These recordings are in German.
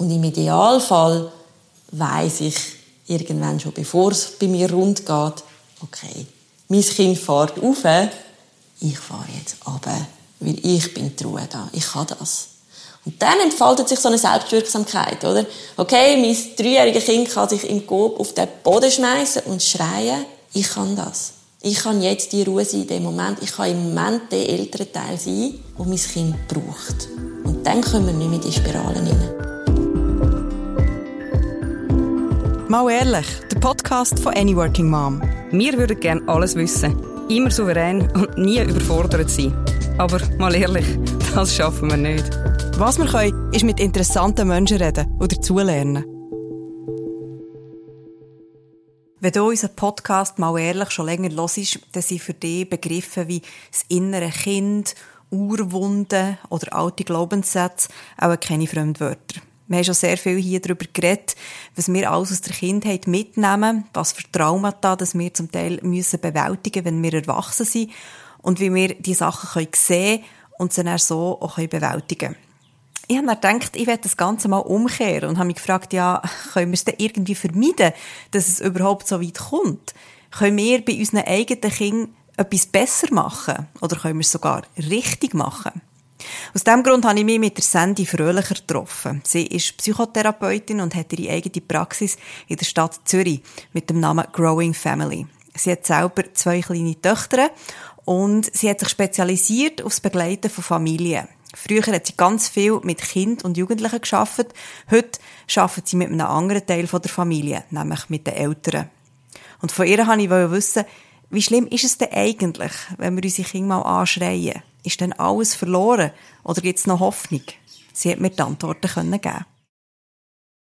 Und im Idealfall weiß ich irgendwann schon, bevor es bei mir rund geht, okay, mein Kind fährt auf, ich fahre jetzt runter, weil ich bin die Ruhe da, ich kann das. Und dann entfaltet sich so eine Selbstwirksamkeit, oder? Okay, mein dreijähriges Kind kann sich im Coop auf den Boden schmeißen und schreien, ich kann das. Ich kann jetzt die Ruhe sein in dem Moment. Ich kann im Moment der ältere Teil sein, wo mein Kind braucht. Und dann kommen wir nicht mehr in die Spiralen hinein. Mal ehrlich, der Podcast von Any Working Mom. Wir würden gerne alles wissen, immer souverän und nie überfordert sein. Aber mal ehrlich, das schaffen wir nicht. Was wir können, ist mit interessanten Menschen reden oder dazulernen. Wenn du unseren Podcast mal ehrlich schon länger hörst, dann sind für dich Begriffe wie das innere Kind, Urwunden oder alte Glaubenssätze auch keine Fremdwörter. Wir haben schon sehr viel hier darüber geredet, was wir alles aus der Kindheit mitnehmen, was für Traumata dass wir zum Teil müssen bewältigen wenn wir erwachsen sind und wie wir die Sachen können sehen und sie dann so auch bewältigen können. Ich habe dann gedacht, ich werde das Ganze mal umkehren und habe mich gefragt, ja, können wir es denn irgendwie vermeiden, dass es überhaupt so weit kommt? Können wir bei unseren eigenen Kindern etwas besser machen? Oder können wir es sogar richtig machen? Aus diesem Grund habe ich mich mit der Sandy Fröhlicher getroffen. Sie ist Psychotherapeutin und hat ihre eigene Praxis in der Stadt Zürich mit dem Namen Growing Family. Sie hat selber zwei kleine Töchter und sie hat sich spezialisiert auf das Begleiten von Familien. Früher hat sie ganz viel mit Kind und Jugendlichen geschafft. Heute arbeitet sie mit einem anderen Teil der Familie, nämlich mit den Eltern. Und von ihr wollte ich wissen, wie schlimm ist es denn eigentlich, wenn wir unsere Kinder mal anschreien? Ist denn alles verloren oder gibt es noch Hoffnung? Sie hat mir die Antworten geben.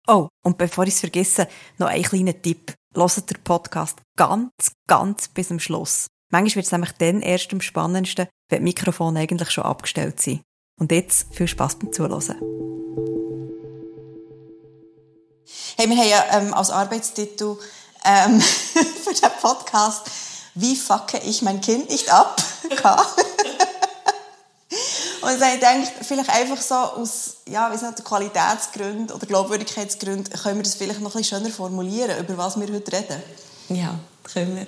Oh, und bevor ich es vergesse, noch ein kleiner Tipp. Hört den Podcast ganz, ganz bis zum Schluss. Manchmal wird es nämlich dann erst am spannendsten, wenn die Mikrofone eigentlich schon abgestellt sind. Und jetzt viel Spass beim Zuhören. Hey, wir haben ja ähm, als Arbeitstitel ähm, für den Podcast «Wie fucke ich mein Kind nicht ab?» Und dann denkt vielleicht einfach so aus ja, wie sagt, Qualitätsgründen oder Glaubwürdigkeitsgründen können wir das vielleicht noch ein bisschen schöner formulieren, über was wir heute reden. Ja, können wir.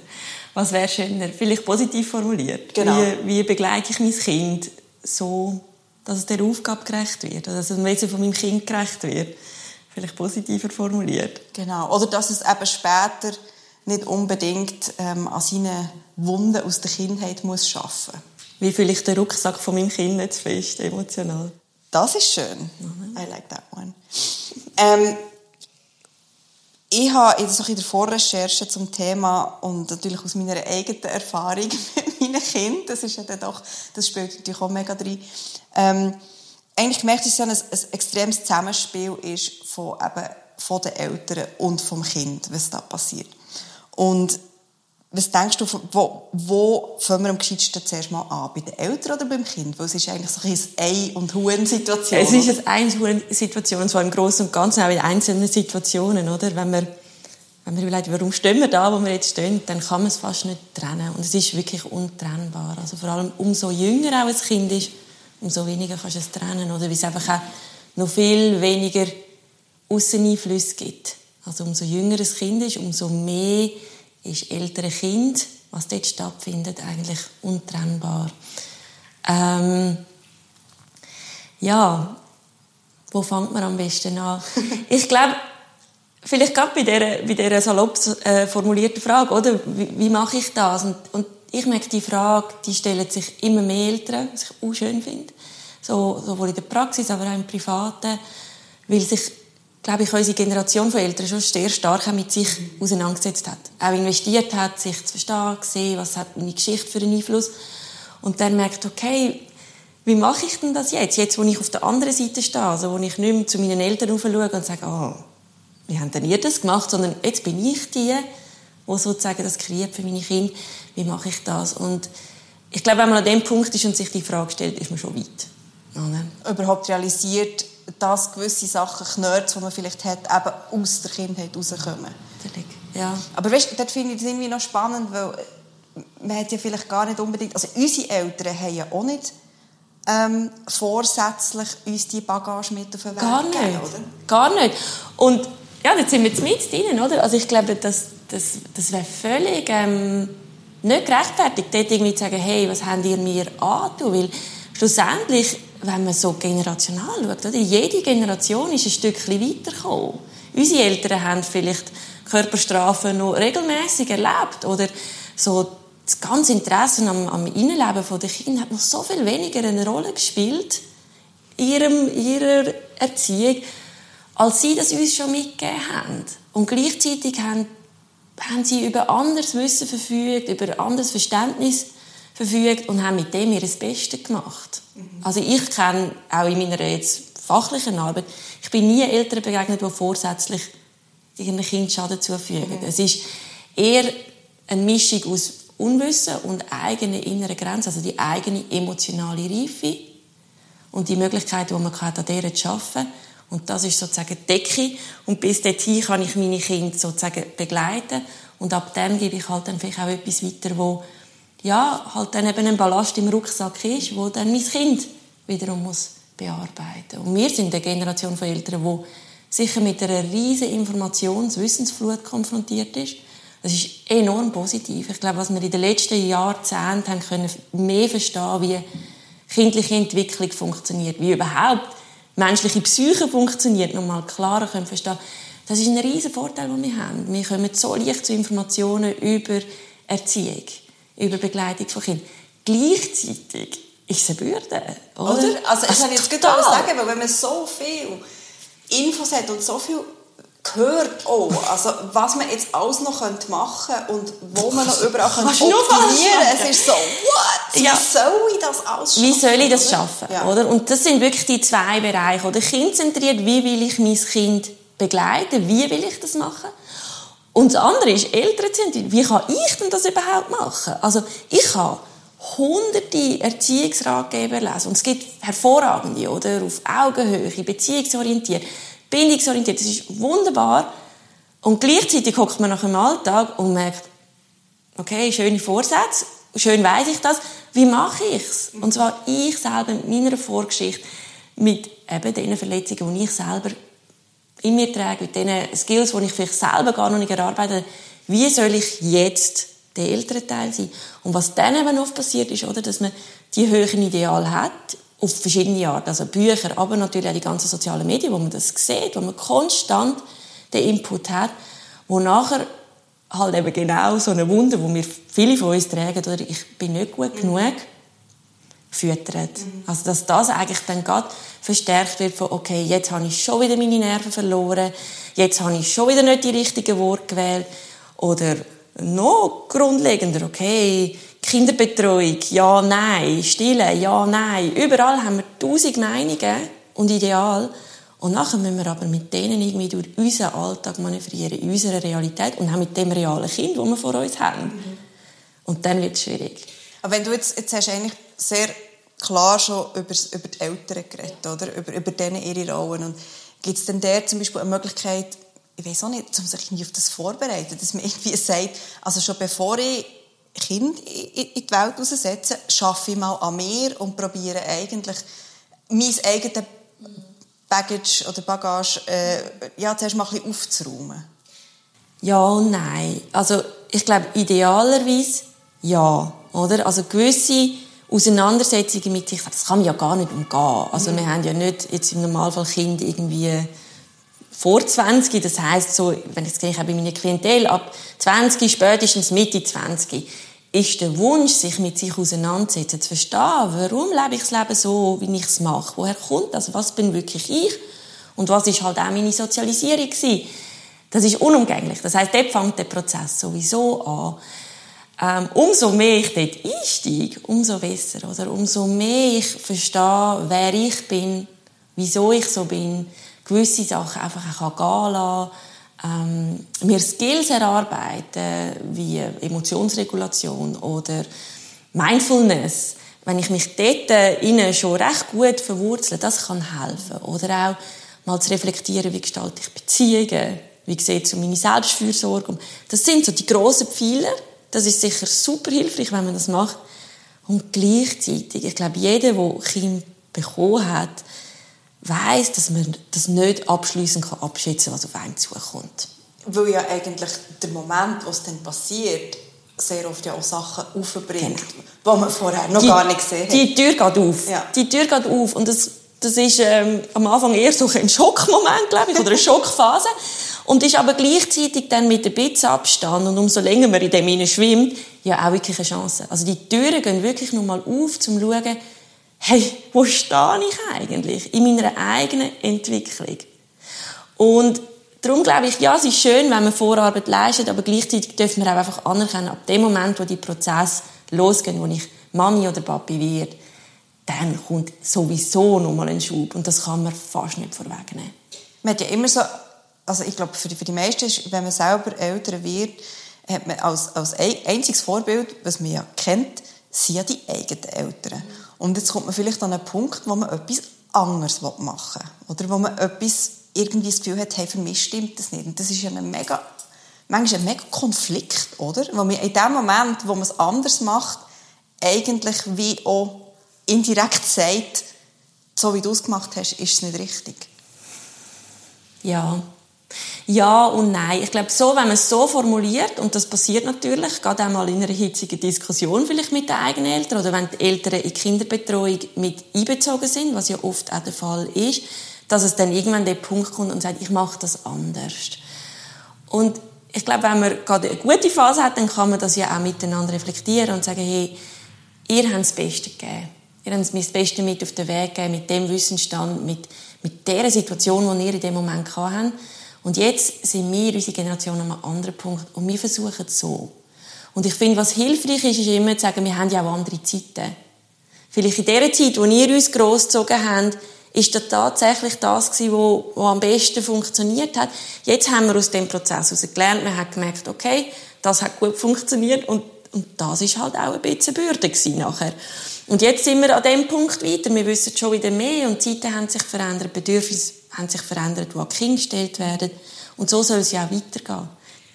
Was wäre schöner? Vielleicht positiv formuliert. Genau. Wie, wie begleite ich mein Kind so, dass es der Aufgabe gerecht wird, dass es dem Wesen von meinem Kind gerecht wird? Vielleicht positiver formuliert. Genau. Oder dass es eben später nicht unbedingt ähm, an seinen Wunden aus der Kindheit muss schaffen muss wie vielleicht der Rucksack von meinem Kind zu fest, emotional. Das ist schön. Mhm. I like that one. ähm, ich habe in der Vorrecherche zum Thema und natürlich aus meiner eigenen Erfahrung mit meinen Kindern, das ist ja dann doch, das spielt natürlich auch mega drin, ähm, eigentlich gemerkt, dass es ein, ein extremes Zusammenspiel ist von, eben, von den Eltern und vom Kind, was da passiert. Und was denkst du, wo, wo fangen wir am gescheitsten zuerst mal an? Bei den Eltern oder beim Kind? Weil es ist eigentlich so eine Ei- und Huhn-Situation. Es ist eine Ei- und zwar im Großen und Ganzen, auch in einzelnen Situationen, oder? Wenn wir, wenn wir überlegen, warum stehen wir da, wo wir jetzt stehen, dann kann man es fast nicht trennen. Und es ist wirklich untrennbar. Also vor allem, umso jünger auch ein Kind ist, umso weniger kannst du es trennen, oder? Weil es einfach auch noch viel weniger Ausseneinflüsse gibt. Also umso jünger ein Kind ist, umso mehr ist ältere Kind, was dort stattfindet, eigentlich untrennbar. Ähm, ja, wo fängt man am besten an? ich glaube, vielleicht gerade bei dieser, bei dieser salopp äh, formulierten Frage, oder? Wie, wie mache ich das? Und, und, ich merke, die Frage, die stellen sich immer mehr Eltern, was ich auch schön finde. So, sowohl in der Praxis, aber auch im Privaten. Weil sich glaube ich, unsere Generation von Eltern schon sehr stark mit sich auseinandergesetzt hat. Auch investiert hat, sich zu verstehen, gesehen, was hat meine Geschichte für einen Einfluss. Und dann merkt, okay, wie mache ich denn das jetzt? Jetzt, wo ich auf der anderen Seite stehe, also wo ich nicht mehr zu meinen Eltern schaue und sage, oh, wie haben denn ihr das gemacht? Sondern jetzt bin ich die, die sozusagen das kreiert für meine Kinder. Wie mache ich das? Und ich glaube, wenn man an dem Punkt ist und sich die Frage stellt, ist man schon weit. Überhaupt realisiert, dass gewisse Sachen, Knörts, die man vielleicht hat, eben aus der Kindheit rauskommen. Ja. Aber weißt, dort finde ich das irgendwie noch spannend, weil man hat ja vielleicht gar nicht unbedingt... Also unsere Eltern haben ja auch nicht ähm, vorsätzlich uns die Bagage mit auf den Weg Gar nicht. geben, oder? Gar nicht. Und ja, jetzt sind wir jetzt mit drin, oder? Also ich glaube, das, das, das wäre völlig ähm, nicht gerechtfertigt, dort irgendwie zu sagen, hey, was habt ihr mir angetan? Weil schlussendlich, wenn man so generational schaut, oder? jede Generation ist ein Stückchen weitergekommen. Unsere Eltern haben vielleicht Körperstrafen noch regelmäßig erlebt oder so das ganze Interesse am, am Innenleben der Kinder hat noch so viel weniger eine Rolle gespielt in ihrem, ihrer Erziehung, als sie das uns schon mitgegeben haben. Und gleichzeitig haben, haben sie über anderes Wissen verfügt, über anderes Verständnis verfügt und haben mit dem ihr das Beste gemacht. Mhm. Also ich kenne auch in meiner jetzt fachlichen Arbeit, ich bin nie Eltern begegnet, die vorsätzlich ihren Kind Schaden zufügen. Mhm. Es ist eher eine Mischung aus Unwissen und eigene innere Grenzen, also die eigene emotionale Reife und die Möglichkeit, die man hat, an dieser zu arbeiten. Und das ist sozusagen die Decke. Und bis dorthin kann ich meine Kinder sozusagen begleiten. Und ab dann gebe ich halt dann vielleicht auch etwas weiter, wo ja, halt dann eben ein Ballast im Rucksack ist, wo dann mein Kind wiederum muss bearbeiten. Und wir sind eine Generation von Eltern, die sicher mit einer riesigen Informations- Wissensflut konfrontiert ist das ist enorm positiv. Ich glaube, was wir in den letzten Jahrzehnten haben können mehr verstehen, wie kindliche Entwicklung funktioniert, wie überhaupt menschliche Psyche funktioniert, noch mal klarer können verstehen. Das ist ein riesen Vorteil, den wir haben. Wir kommen so leicht zu Informationen über Erziehung, über Begleitung von Kindern. Gleichzeitig ist es eine Bürde, oder? oder? Also, ich kann jetzt gerade sagen, weil wenn man so viel Infos hat und so viel gehört auch, also was man jetzt alles noch machen könnte und wo man noch überall könnte optimieren könnte. Es ist so, what? Ja. Wie soll ich das alles schaffen? Wie soll ich das schaffen? Ja. Oder? Und das sind wirklich die zwei Bereiche. Oder kindzentriert, wie will ich mein Kind begleiten? Wie will ich das machen? Und das andere ist elternzentriert. Wie kann ich denn das überhaupt machen? Also ich habe hunderte Erziehungsratgeber lesen und es gibt hervorragende, oder? Auf Augenhöhe, beziehungsorientiert bindungsorientiert. Das ist wunderbar. Und gleichzeitig hockt man nach dem Alltag und merkt, okay, schöne Vorsätze, schön weiß ich das. Wie mache ich es? Und zwar ich selber mit meiner Vorgeschichte, mit eben den Verletzungen, die ich selber in mir trage, mit den Skills, die ich vielleicht selber gar noch nicht erarbeitet habe. Wie soll ich jetzt der ältere Teil sein? Und was dann eben oft passiert ist, oder, dass man die höheren Ideale hat, auf verschiedene Arten. Also Bücher, aber natürlich auch die ganzen sozialen Medien, wo man das sieht, wo man konstant den Input hat, wo nachher halt eben genau so eine Wunde, wo wir viele von uns tragen, oder ich bin nicht gut genug, füttert. Mhm. Also dass das eigentlich dann gerade verstärkt wird von, okay, jetzt habe ich schon wieder meine Nerven verloren, jetzt habe ich schon wieder nicht die richtigen Worte gewählt, oder noch grundlegender, okay, Kinderbetreuung, ja, nein. Stille, ja, nein. Überall haben wir tausend Meinungen und Ideale. Und nachher müssen wir aber mit denen irgendwie durch unseren Alltag manövrieren, in unserer Realität und auch mit dem realen Kind, das wir vor uns haben. Mhm. Und dann wird es schwierig. Aber wenn du jetzt, jetzt hast eigentlich sehr klar schon über, über die Eltern geredet, oder? Über, über denen ihre Rollen. Und gibt es denn der zum Beispiel eine Möglichkeit, ich weiß auch nicht, um sich irgendwie auf das vorzubereiten, dass man irgendwie sagt, also schon bevor ich Kind in die Welt raussetzen, schaffe ich mal an mir und probiere eigentlich mein eigenes Baggage oder Bagage äh, ja, zuerst mal ein bisschen aufzuräumen. Ja und nein. Also ich glaube, idealerweise ja. Oder? Also gewisse Auseinandersetzungen mit sich, das kann man ja gar nicht umgehen. Also mhm. wir haben ja nicht jetzt im Normalfall Kinder irgendwie vor 20, das heißt so, wenn ich es bei meiner Klientel ab 20, spätestens Mitte 20, ist der Wunsch, sich mit sich auseinanderzusetzen, zu verstehen, warum lebe ich das Leben so, wie ich es mache, woher kommt das, was bin wirklich ich und was ist halt auch meine Sozialisierung gewesen. Das ist unumgänglich. Das heißt, dort fängt der Prozess sowieso an. Ähm, umso mehr ich dort einsteige, umso besser, oder? Umso mehr ich verstehe, wer ich bin, wieso ich so bin, gewisse Sachen einfach auch gehen lassen, ähm, mir Skills erarbeiten, wie Emotionsregulation oder Mindfulness, wenn ich mich dort innen schon recht gut verwurzle, das kann helfen. Oder auch mal zu reflektieren, wie gestalte ich Beziehungen, wie sieht so meine Selbstfürsorge. Das sind so die grossen Pfeiler. Das ist sicher super hilfreich, wenn man das macht. Und gleichzeitig, ich glaube, jeder, der Kind bekommen hat, weiß, dass man das nicht abschließend abschätzen kann, was auf einen zukommt. Weil ja eigentlich der Moment, wo es dann passiert, sehr oft ja auch Sachen aufbringt, genau. die man vorher noch die, gar nicht gesehen hat. Die Tür geht auf. Ja. Die Tür geht auf. Und das, das ist ähm, am Anfang eher so ein Schockmoment, glaube ich, oder eine Schockphase. Und ist aber gleichzeitig dann mit ein bisschen Abstand und umso länger man in dem hinein schwimmt, ja auch wirklich eine Chance. Also die Türen gehen wirklich nochmal auf, um zu schauen, hey, wo stehe ich eigentlich in meiner eigenen Entwicklung? Und darum glaube ich, ja, es ist schön, wenn man Vorarbeit leistet, aber gleichzeitig dürfen wir auch einfach anerkennen, ab dem Moment, wo die Prozesse losgehen, wo ich Mami oder Papi werde, dann kommt sowieso nochmal ein Schub und das kann man fast nicht vorwegnehmen. Man hat ja immer so, also ich glaube, für die, für die meisten ist, wenn man selber älter wird, hat man als, als einziges Vorbild, was man ja kennt, sind ja die eigenen Eltern. Und jetzt kommt man vielleicht an einen Punkt, wo man etwas anderes machen will. Oder wo man etwas irgendwie das Gefühl hat, hey, für mich stimmt das nicht. Und das ist ja ein mega, manchmal ein mega Konflikt, oder? Wo man in dem Moment, wo man es anders macht, eigentlich wie auch indirekt sagt, so wie du es gemacht hast, ist es nicht richtig. Ja, ja und nein. Ich glaube, so, wenn man es so formuliert, und das passiert natürlich, gerade einmal in einer hitzigen Diskussion vielleicht mit den eigenen Eltern oder wenn die Eltern in Kinderbetreuung mit einbezogen sind, was ja oft auch der Fall ist, dass es dann irgendwann der Punkt kommt und sagt, ich mache das anders. Und ich glaube, wenn man gerade eine gute Phase hat, dann kann man das ja auch miteinander reflektieren und sagen, hey, ihr habt das Beste gegeben. Ihr habt mir das Beste mit auf den Weg gegeben, mit dem Wissensstand, mit, mit der Situation, die ihr in dem Moment habt. Und jetzt sind wir, unsere Generation, an einem anderen Punkt. Und wir versuchen es so. Und ich finde, was hilfreich ist, ist immer zu sagen, wir haben ja auch andere Zeiten. Vielleicht in der Zeit, wo ihr uns großgezogen habt, ist das tatsächlich das gewesen, wo, wo am besten funktioniert hat. Jetzt haben wir aus dem Prozess heraus gelernt, wir haben gemerkt, okay, das hat gut funktioniert und, und das ist halt auch ein bisschen Bürde gewesen nachher. Und jetzt sind wir an dem Punkt weiter. Wir wissen schon wieder mehr und die Zeiten haben sich verändert, Bedürfnisse haben sich verändert, die an Kinder gestellt werden. Und so soll es ja auch weitergehen.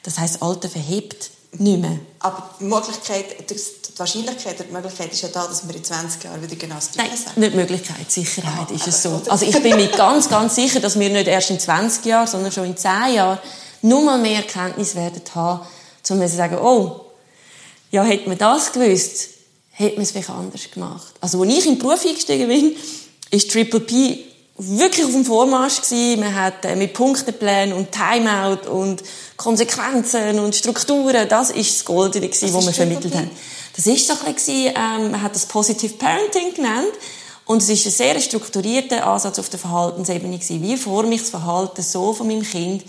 Das heißt, Alter verhebt nicht mehr. Aber die Möglichkeit, die Wahrscheinlichkeit die Möglichkeit ist ja da, dass wir in 20 Jahren wieder genau das Gleiche sagen. nicht die Möglichkeit, Sicherheit ah, ist es so. Also ich bin mir ganz, ganz sicher, dass wir nicht erst in 20 Jahren, sondern schon in 10 Jahren nur mal mehr Erkenntnis werden haben, um zu sagen, oh, ja, hätte man das gewusst, hätte man es vielleicht anders gemacht. Also, als ich in den Beruf eingestiegen bin, ist Triple P wirklich auf dem Vormarsch gewesen. Man hat äh, mit Punkteplänen und Timeout und Konsequenzen und Strukturen, das ist das Goldene gewesen, was wir vermittelt haben. Das ist so ein bisschen, ähm, man hat das Positive Parenting genannt. Und es ist ein sehr strukturierter Ansatz auf der Verhaltensebene gewesen. Wie forme ich das Verhalten so von meinem Kind,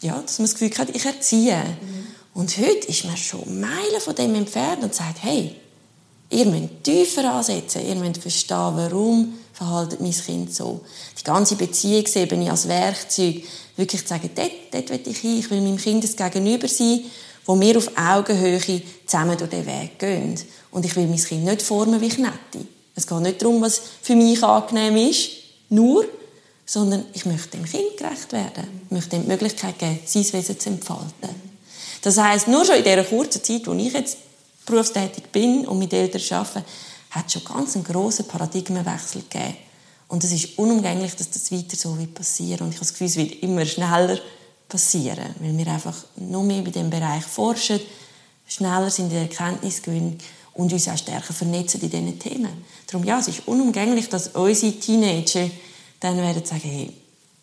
ja, dass man das Gefühl hat, ich erziehe. Mhm. Und heute ist man schon Meilen von dem entfernt und sagt, hey, Ihr müsst tiefer ansetzen. Ihr müsst verstehen, warum verhaltet mein Kind so. Die ganze Beziehungsebene als Werkzeug. Wirklich zu sagen, dort, dort will ich hin. Ich will meinem Kind das Gegenüber sein, wo wir auf Augenhöhe zusammen durch den Weg gehen. Und ich will mein Kind nicht formen wie Knetti. Es geht nicht darum, was für mich angenehm ist, nur, sondern ich möchte dem Kind gerecht werden. Ich möchte ihm die Möglichkeit geben, sein Wesen zu entfalten. Das heisst, nur schon in dieser kurzen Zeit, wo ich jetzt berufstätig bin und mit Eltern arbeite, hat schon ganz einen grossen Paradigmenwechsel gegeben. Und es ist unumgänglich, dass das weiter so wird passieren. Und ich habe das Gefühl, es wird immer schneller passieren, weil wir einfach noch mehr in diesem Bereich forschen, schneller sind in der Erkenntnisgewinn und uns auch stärker vernetzen in diesen Themen. Darum, ja, es ist unumgänglich, dass unsere Teenager dann werden sagen, hey,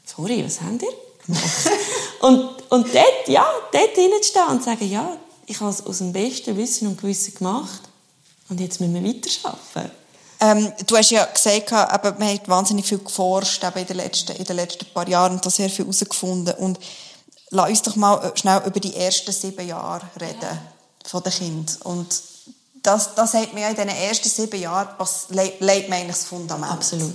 sorry, was habt ihr gemacht? und, und dort, ja, dort hinzustehen und sagen, ja, ich habe es aus dem besten Wissen und Gewissen gemacht und jetzt müssen wir weiterarbeiten. Ähm, du hast ja gesagt, aber man hat wahnsinnig viel geforscht in, den letzten, in den letzten paar Jahren und da sehr viel herausgefunden. Und lass uns doch mal schnell über die ersten sieben Jahre reden ja. von den Kindern. Und das, das hat mir ja in diesen ersten sieben Jahren legt man eigentlich das Fundament. Absolut.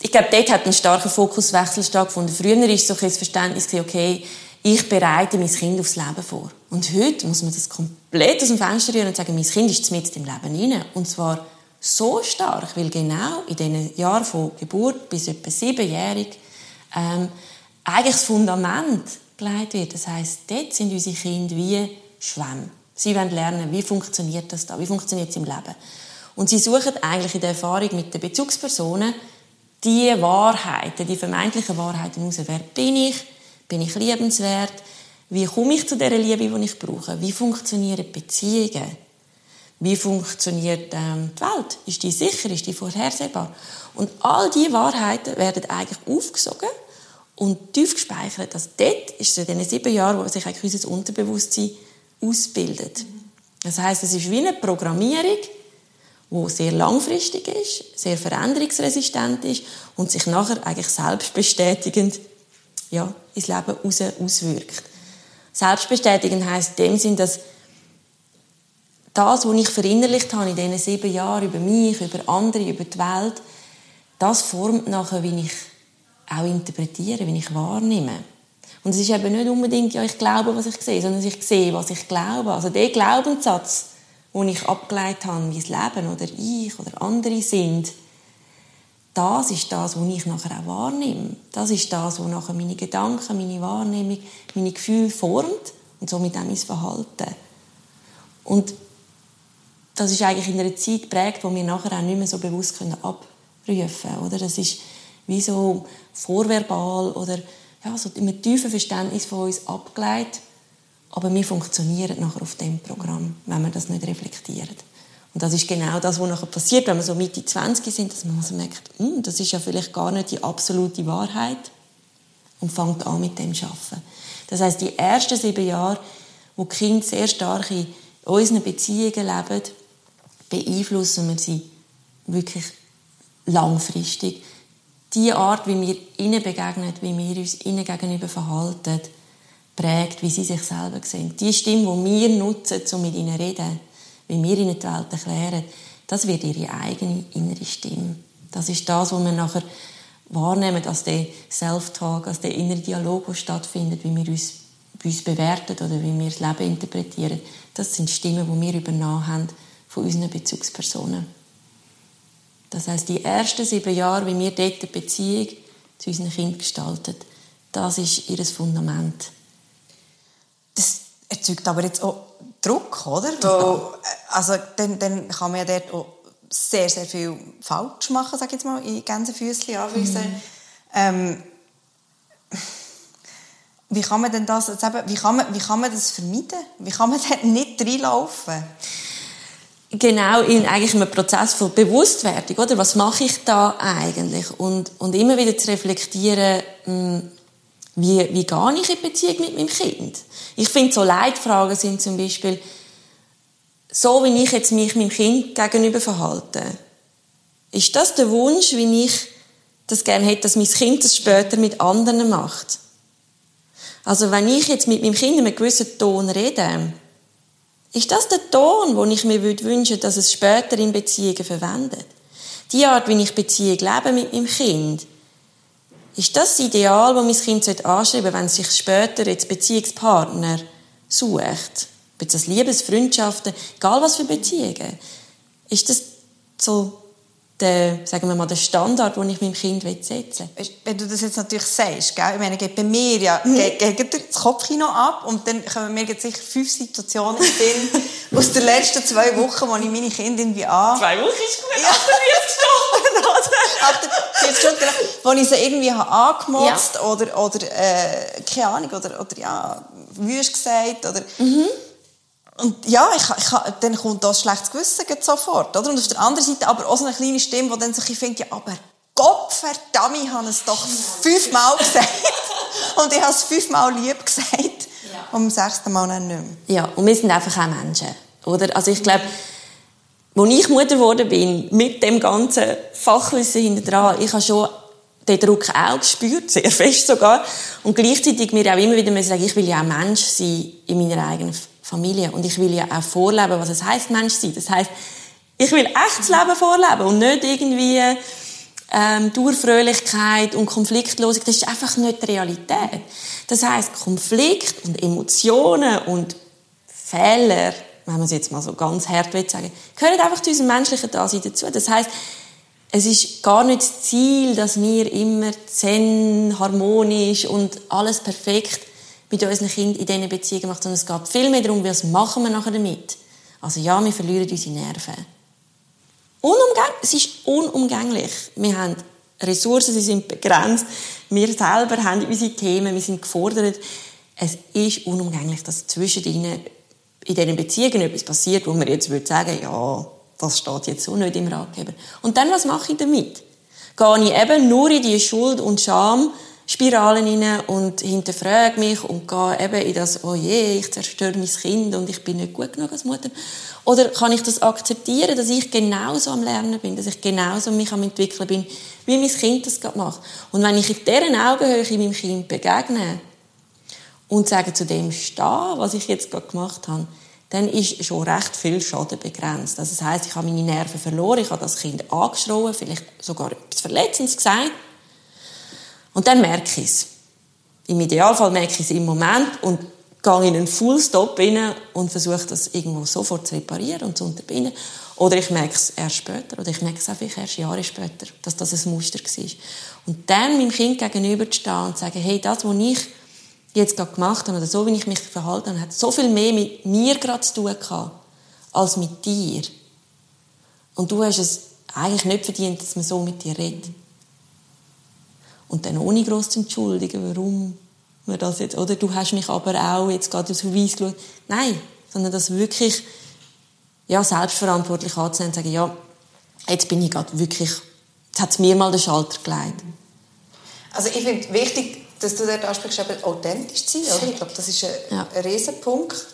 Ich glaube, dort hat ein starker Fokuswechsel stattgefunden. Früher war so ein Verständnis, okay, ich bereite mein Kind aufs Leben vor. Und heute muss man das komplett aus dem Fenster rühren und sagen, mein Kind ist mit im Leben hinein. Und zwar so stark, weil genau in diesen Jahren von Geburt bis etwa siebenjährig ähm, eigentlich das Fundament gelegt wird. Das heißt, dort sind unsere Kinder wie Schwämme. Sie wollen lernen, wie funktioniert das da, wie funktioniert es im Leben. Und sie suchen eigentlich in der Erfahrung mit den Bezugspersonen die Wahrheiten, die vermeintlichen Wahrheiten heraus. Wer bin ich? Bin ich liebenswert? Wie komme ich zu der Liebe, die ich brauche? Wie funktionieren Beziehungen? Wie funktioniert ähm, die Welt? Ist die sicher? Ist die vorhersehbar? Und all diese Wahrheiten werden eigentlich aufgesogen und tief gespeichert. Also dort ist es in diesen sieben Jahren, wo sich eigentlich unser Unterbewusstsein ausbildet. Das heißt, es ist wie eine Programmierung, wo sehr langfristig ist, sehr veränderungsresistent ist und sich nachher eigentlich selbstbestätigend ja, ins Leben auswirkt. Selbstbestätigend heißt in dem Sinn, dass das, was ich verinnerlicht habe in diesen sieben Jahren über mich, über andere, über die Welt, das formt nachher, wie ich auch interpretiere, wie ich wahrnehme. Und es ist eben nicht unbedingt, ja, ich glaube, was ich sehe, sondern ich sehe, was ich glaube. Also der Glaubenssatz, den ich abgeleitet habe, wie das Leben oder ich oder andere sind, das ist das, was ich nachher auch wahrnehme. Das ist das, was nachher meine Gedanken, meine Wahrnehmung, meine Gefühle formt und somit auch mein Verhalten. Und das ist eigentlich in einer Zeit geprägt, wo wir nachher auch nicht mehr so bewusst können abrufen können. Oder? Das ist wie so vorverbal oder ja, so im tiefen Verständnis von uns abgeleitet. Aber wir funktionieren nachher auf dem Programm, wenn wir das nicht reflektieren. Und das ist genau das, was nachher passiert, wenn wir so Mitte 20 sind, dass man also merkt, hm, das ist ja vielleicht gar nicht die absolute Wahrheit und fängt an mit dem arbeiten. Das heißt, die ersten sieben Jahre, wo die Kinder sehr stark in unseren Beziehungen leben, beeinflussen wir sie wirklich langfristig. Die Art, wie wir ihnen begegnen, wie wir uns ihnen gegenüber verhalten, prägt, wie sie sich selber sehen. Die Stimme, die wir nutzen, um mit ihnen zu reden, wie wir ihnen die Welt erklären, das wird ihre eigene innere Stimme. Das ist das, was wir nachher wahrnehmen, als der Self-Talk, als der innere Dialog, der stattfindet, wie wir uns, uns bewerten oder wie wir das Leben interpretieren. Das sind Stimmen, die wir übernommen haben von unseren Bezugspersonen. Das heißt, die ersten sieben Jahre, wie wir dort die Beziehung zu unseren Kindern gestalten, das ist ihr Fundament. Das erzeugt aber jetzt auch Druck, oder? Ja. also dann, dann kann man ja dort auch sehr, sehr viel falsch machen, sage ich jetzt mal, in Gänsefüßchen anweisen. Mhm. Ähm, wie kann man denn das, wie kann man, wie kann man das vermeiden? Wie kann man dort nicht reinlaufen? genau in eigentlich einem Prozess von Bewusstwerdung, oder? Was mache ich da eigentlich? Und, und immer wieder zu reflektieren, hm, wie, wie gehe ich in Beziehung mit meinem Kind? Ich finde, so Leitfragen sind zum Beispiel, so wie ich jetzt mich meinem Kind gegenüber verhalte. Ist das der Wunsch, wie ich das gerne hätte, dass mein Kind das später mit anderen macht? Also, wenn ich jetzt mit meinem Kind in einem gewissen Ton rede, ist das der Ton, den ich mir wünsche, dass es später in Beziehungen verwendet? Die Art, wie ich Beziehung lebe mit meinem Kind, ist das, das Ideal, das mein Kind anschreiben sollte, wenn es sich später jetzt Beziehungspartner sucht? Ob das Liebesfreundschaften, egal was für Beziehungen. Ist das so der, sagen wir mal, der Standard, den ich meinem Kind setzen will. Wenn du das jetzt natürlich sagst, gell? ich meine, geht bei mir ja mhm. geht, das Kopfkino ab und dann kommen mir sicher fünf Situationen in aus den letzten zwei Wochen, wo ich meine Kinder irgendwie an... Zwei Wochen ist gut, ja. 48 Stunden, oder? wo ich sie irgendwie habe angemotzt ja. oder, oder äh, keine Ahnung, oder, oder ja, wüst gesagt oder... Mhm. Und ja, ich, ich, dann kommt das schlechtes Gewissen sofort, oder? Und auf der anderen Seite aber auch so eine kleine Stimme, die dann sich findet, ja, aber Gott verdammt, ich habe es doch fünfmal gesagt. und ich habe es fünfmal lieb gesagt. Ja. Und beim sechsten Mal dann nicht mehr. Ja, und wir sind einfach auch Menschen, oder? Also ich glaube, als ich Mutter geworden bin, mit dem ganzen Fachwissen hinter dran, ich habe schon den Druck auch gespürt, sehr fest sogar. Und gleichzeitig mir auch immer wieder sagen, ich will ja auch Mensch sein in meiner eigenen Familie. Und ich will ja auch vorleben, was es heißt, Mensch sein. Das heißt, ich will echtes Leben vorleben und nicht irgendwie ähm, Dauerfröhlichkeit und Konfliktlosigkeit. Das ist einfach nicht die Realität. Das heißt, Konflikt und Emotionen und Fehler, wenn man es jetzt mal so ganz hart will sagen, gehören einfach zu unserem menschlichen Dasein dazu. Das heißt, es ist gar nicht das Ziel, dass wir immer zen, harmonisch und alles perfekt mit unseren Kindern in diesen Beziehungen macht, sondern es geht viel mehr darum, was machen wir nachher damit. Also ja, wir verlieren unsere Nerven. Unumgänglich, es ist unumgänglich. Wir haben Ressourcen, sie sind begrenzt. Wir selber haben unsere Themen, wir sind gefordert. Es ist unumgänglich, dass zwischen ihnen in diesen Beziehungen etwas passiert, wo man jetzt würde sagen, ja, das steht jetzt so nicht im Ratgeber. Und dann, was mache ich damit? Gehe ich eben nur in die Schuld- und Schamspiralen hinein und hinterfrage mich und gehe eben in das, oh je, ich zerstöre mein Kind und ich bin nicht gut genug als Mutter? Oder kann ich das akzeptieren, dass ich genauso am Lernen bin, dass ich genauso mich am entwickeln bin, wie mein Kind das gerade macht? Und wenn ich in deren Augenhöhe meinem Kind begegne und sage zu dem stehen, was ich jetzt gerade gemacht habe, dann ist schon recht viel Schaden begrenzt. Also das heißt, ich habe meine Nerven verloren, ich habe das Kind angeschrien, vielleicht sogar etwas Verletzendes gesagt. Und dann merke ich es. Im Idealfall merke ich es im Moment und gehe in einen Full-Stop rein und versuche das irgendwo sofort zu reparieren und zu unterbinden. Oder ich merke es erst später, oder ich merke es einfach erst Jahre später, dass das ein Muster war. Und dann meinem Kind gegenüber zu stehen und zu sagen, hey, das, was ich jetzt gerade gemacht habe, oder so, wie ich mich verhalten habe, hat so viel mehr mit mir gerade zu tun gehabt, als mit dir. Und du hast es eigentlich nicht verdient, dass man so mit dir redet. Und dann ohne gross zu entschuldigen, warum wir das jetzt, oder du hast mich aber auch jetzt gerade aus Verweis geschaut. Nein, sondern das wirklich, ja, selbstverantwortlich anzunehmen und sagen, ja, jetzt bin ich gerade wirklich, jetzt hat es mir mal den Schalter gelegt. Also ich finde wichtig, dass du dort ansprichst, eben authentisch zu sein, oder? Ich glaube, das ist ein, ja. ein Riesenpunkt.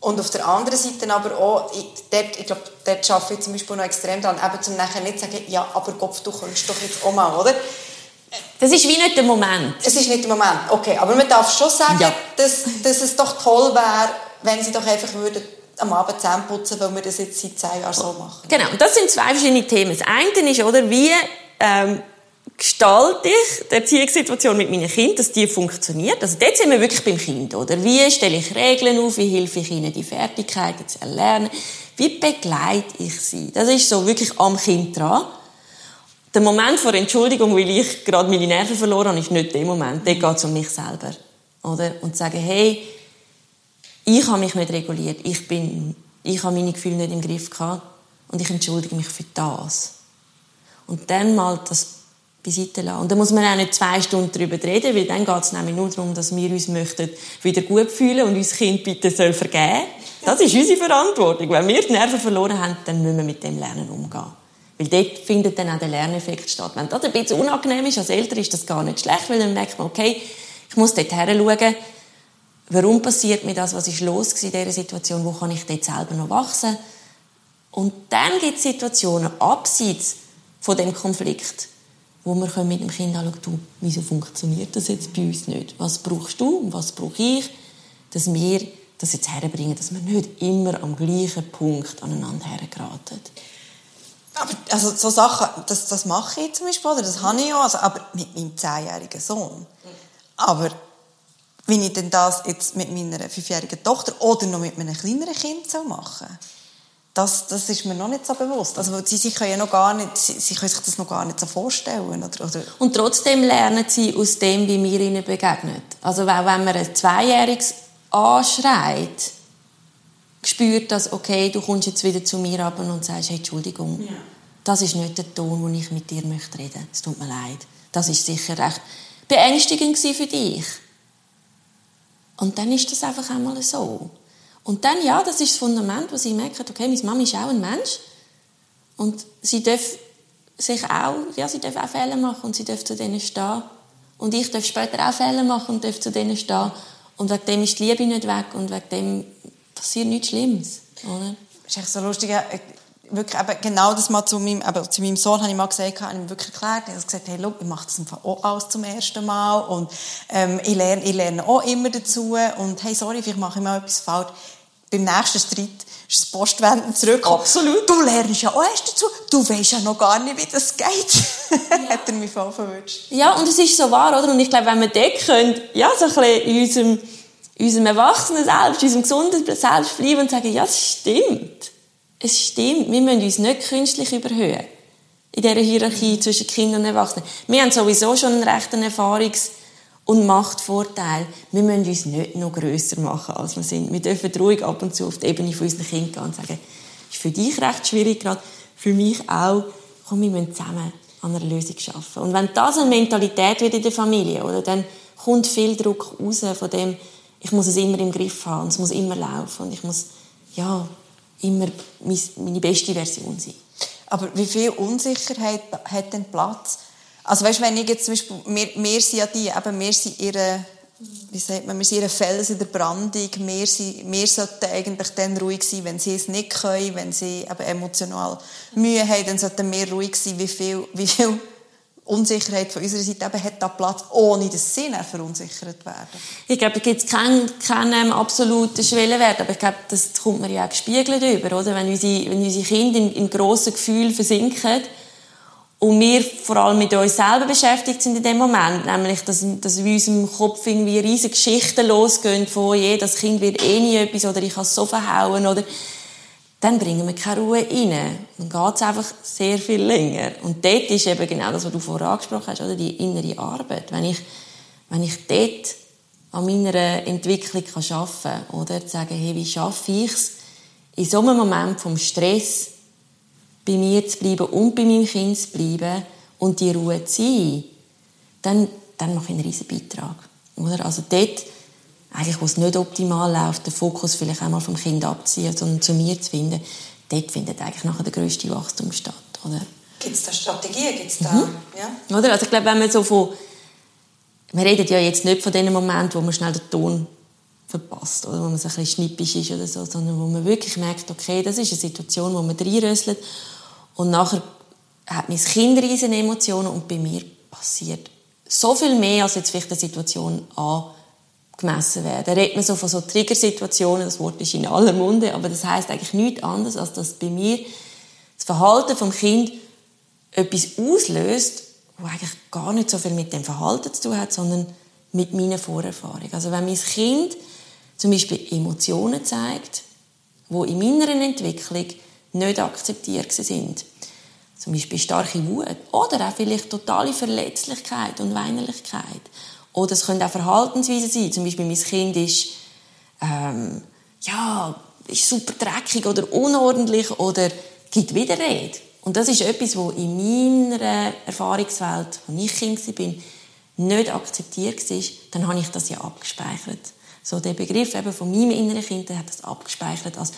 Und auf der anderen Seite aber auch, ich, dort, ich glaube, dort arbeite ich zum Beispiel noch extrem daran, eben zum nachher nicht zu sagen, ja, aber Kopf, du kannst doch jetzt auch mal, oder? Das ist wie nicht der Moment. Es ist nicht der Moment, okay. Aber man darf schon sagen, ja. dass, dass es doch toll wäre, wenn sie doch einfach würden am Abend Zähne putzen, weil wir das jetzt seit zehn Jahren so machen. Genau, das sind zwei verschiedene Themen. Das eine ist, oder, wie ähm, gestalte ich die Erziehungssituation mit meinen Kindern, dass die funktioniert. Also dort sind wir wirklich beim Kind, oder? Wie stelle ich Regeln auf? Wie helfe ich ihnen, die Fertigkeiten zu erlernen? Wie begleite ich sie? Das ist so wirklich am Kind dran. Der Moment vor Entschuldigung, weil ich gerade meine Nerven verloren habe, ist nicht der Moment. Dort geht um mich selber. Oder? Und sagen, hey, ich habe mich nicht reguliert. Ich bin, ich habe meine Gefühle nicht im Griff gehabt. Und ich entschuldige mich für das. Und dann mal das beiseite lassen. Und da muss man auch nicht zwei Stunden darüber reden, weil dann geht es nämlich nur darum, dass wir uns möchten wieder gut fühlen und unser Kind bitte soll vergeben. Das ist unsere Verantwortung. Wenn wir die Nerven verloren haben, dann müssen wir mit dem Lernen umgehen. Weil dort findet dann auch der Lerneffekt statt. Wenn das ein bisschen unangenehm ist als Eltern, ist das gar nicht schlecht, weil dann merkt man, okay, ich muss dort her schauen, warum passiert mir das, was ist los in dieser Situation, wo kann ich dort selber noch wachsen. Und dann gibt es Situationen abseits von dem Konflikt, wo wir mit dem Kind anschauen können, wieso funktioniert das jetzt bei uns nicht? Was brauchst du und was brauche ich, dass wir das jetzt herbringen, dass wir nicht immer am gleichen Punkt aneinander hergeraten. Aber also so Sachen, das, das mache ich zum Beispiel, oder das habe ich auch, also, aber mit meinem zehnjährigen Sohn. Aber wenn ich denn das jetzt mit meiner fünfjährigen Tochter oder noch mit einem kleineren Kind so machen das, das ist mir noch nicht so bewusst. Also, sie, sie, können ja noch gar nicht, sie, sie können sich das noch gar nicht so vorstellen. Oder, oder. Und trotzdem lernen sie aus dem, wie wir ihnen begegnen. Also wenn man ein Zweijähriges anschreit, spürt das, okay, du kommst jetzt wieder zu mir ab und sagst, hey, Entschuldigung, ja. das ist nicht der Ton, den ich mit dir möchte reden. Es tut mir leid. Das ist sicher recht beängstigend für dich. Und dann ist das einfach einmal so. Und dann, ja, das ist das Fundament, wo sie merken, okay, meine Mama ist auch ein Mensch und sie darf sich auch, ja, sie darf auch Fehler machen und sie darf zu denen stehen. Und ich darf später auch Fehler machen und darf zu denen stehen. Und wegen dem ist die Liebe nicht weg und wegen dem passiert nichts Schlimmes. Oder? Das ist echt so lustig. Wirklich, eben genau das mal zu meinem, eben, zu meinem Sohn habe ich mal gesagt, habe ich ihm wirklich erklärt. Er hat gesagt, hey, look, ich mache das auch alles zum ersten Mal und ähm, ich, lerne, ich lerne auch immer dazu und hey, sorry, vielleicht mache ich mal etwas falsch. Beim nächsten Streit ist das Postwenden zurück. Absolut. Du lernst ja auch erst dazu. Du weißt ja noch gar nicht, wie das geht. Ja. hat er mich voll verwünscht. Ja, und es ist so wahr, oder? Und ich glaube, wenn wir dort können, ja, so ein bisschen in unserem unserem erwachsenen Selbst, unserem gesunden Selbst bleiben und sagen, ja, es stimmt. Es stimmt. Wir müssen uns nicht künstlich überhöhen. In dieser Hierarchie zwischen Kindern und Erwachsenen. Wir haben sowieso schon einen rechten Erfahrungs- und Machtvorteil. Wir müssen uns nicht noch grösser machen, als wir sind. Wir dürfen ruhig ab und zu auf die Ebene von unseren Kindern gehen und sagen, ist für dich recht schwierig gerade, für mich auch. Komm, wir müssen zusammen an einer Lösung arbeiten. Und wenn das eine Mentalität wird in der Familie, oder, dann kommt viel Druck raus von dem, ich muss es immer im Griff haben, es muss immer laufen und ich muss, ja, immer meine beste Version sein. Aber wie viel Unsicherheit hat denn Platz? Also weißt, wenn ich jetzt zum Beispiel, wir, wir sind ja die, eben, wir sind ihre, wie sagt man, wir sind ihre Fels in der Brandung, wir, sind, wir sollten eigentlich dann ruhig sein, wenn sie es nicht können, wenn sie eben emotional Mühe haben, dann sollten wir ruhig sein, wie viel, wie viel Unsicherheit von unserer Seite eben hat da Platz, ohne dass sie dann verunsichert werden. Ich glaube, da gibt es keinen, keinen absoluten Schwellenwert, aber ich glaube, das kommt mir ja auch gespiegelt über, oder? Wenn unsere, wenn unsere Kinder in, in grossen Gefühlen versinken und wir vor allem mit uns selber beschäftigt sind in dem Moment, nämlich, dass, dass in unserem Kopf irgendwie riesige Geschichten losgehen von, je, das Kind wird eh nie etwas oder ich kann es so verhauen oder dann bringen wir keine Ruhe rein. Dann geht es einfach sehr viel länger. Und dort ist eben genau das, was du vorher angesprochen hast, oder? die innere Arbeit. Wenn ich, wenn ich dort an meiner Entwicklung arbeiten kann, oder zu sagen, hey, wie schaffe es, in so einem Moment vom Stress bei mir zu bleiben und bei meinem Kind zu bleiben und die Ruhe zu sein, dann, dann mache ich einen riesen Beitrag. Oder? Also dort eigentlich, wo es nicht optimal läuft, den Fokus vielleicht einmal vom Kind abziehen, sondern zu mir zu finden, dort findet eigentlich nachher der grösste Wachstum statt, oder? Gibt es da Strategien? Gibt's da, mhm. ja? Oder? Also ich glaube, wenn man so von, wir reden ja jetzt nicht von dem Moment, wo man schnell den Ton verpasst, oder wo man so ein bisschen schnippisch ist oder so, sondern wo man wirklich merkt, okay, das ist eine Situation, wo man reinrösselt und nachher hat mein Kind riesen Emotionen und bei mir passiert so viel mehr als jetzt vielleicht eine Situation A gemessen werden. Da redet man so von so Triggersituationen, das Wort ist in aller Munde, aber das heißt eigentlich nichts anderes, als dass bei mir das Verhalten vom Kind etwas auslöst, wo eigentlich gar nicht so viel mit dem Verhalten zu tun hat, sondern mit meiner Vorerfahrung. Also wenn mein Kind zum Beispiel Emotionen zeigt, wo in meiner Entwicklung nicht akzeptiert sind, zum Beispiel starke Wut oder auch vielleicht totale Verletzlichkeit und Weinerlichkeit oder es können auch Verhaltensweisen sein. Zum Beispiel mein Kind ist, ähm, ja, ist super dreckig oder unordentlich oder gibt Widerrede. Und das ist etwas, was in meiner Erfahrungswelt, als ich Kind war, nicht akzeptiert war. Dann habe ich das ja abgespeichert. So der Begriff eben von meinem inneren Kind hat das abgespeichert als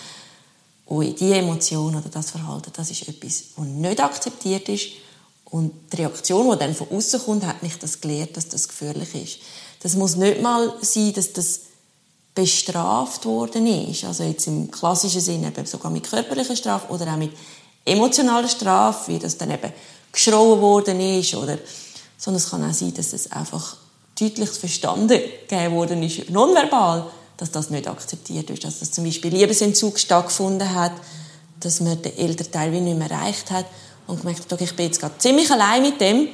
oh, die Emotion oder das Verhalten, das ist etwas, was nicht akzeptiert ist und die Reaktion, die dann von außen kommt, hat mich das gelehrt, dass das gefährlich ist. Das muss nicht mal sein, dass das bestraft worden ist. Also jetzt im klassischen Sinne eben sogar mit körperlicher Strafe oder auch mit emotionaler Strafe, wie das dann eben geschrauen worden ist oder sondern es kann auch sein, dass es einfach deutlich verstanden gegeben worden ist, nonverbal, dass das nicht akzeptiert ist, dass das zum Beispiel Liebesentzug stattgefunden hat, dass man den Elternteil wie nicht mehr erreicht hat und gemerkt, okay, ich bin jetzt gerade ziemlich allein mit dem,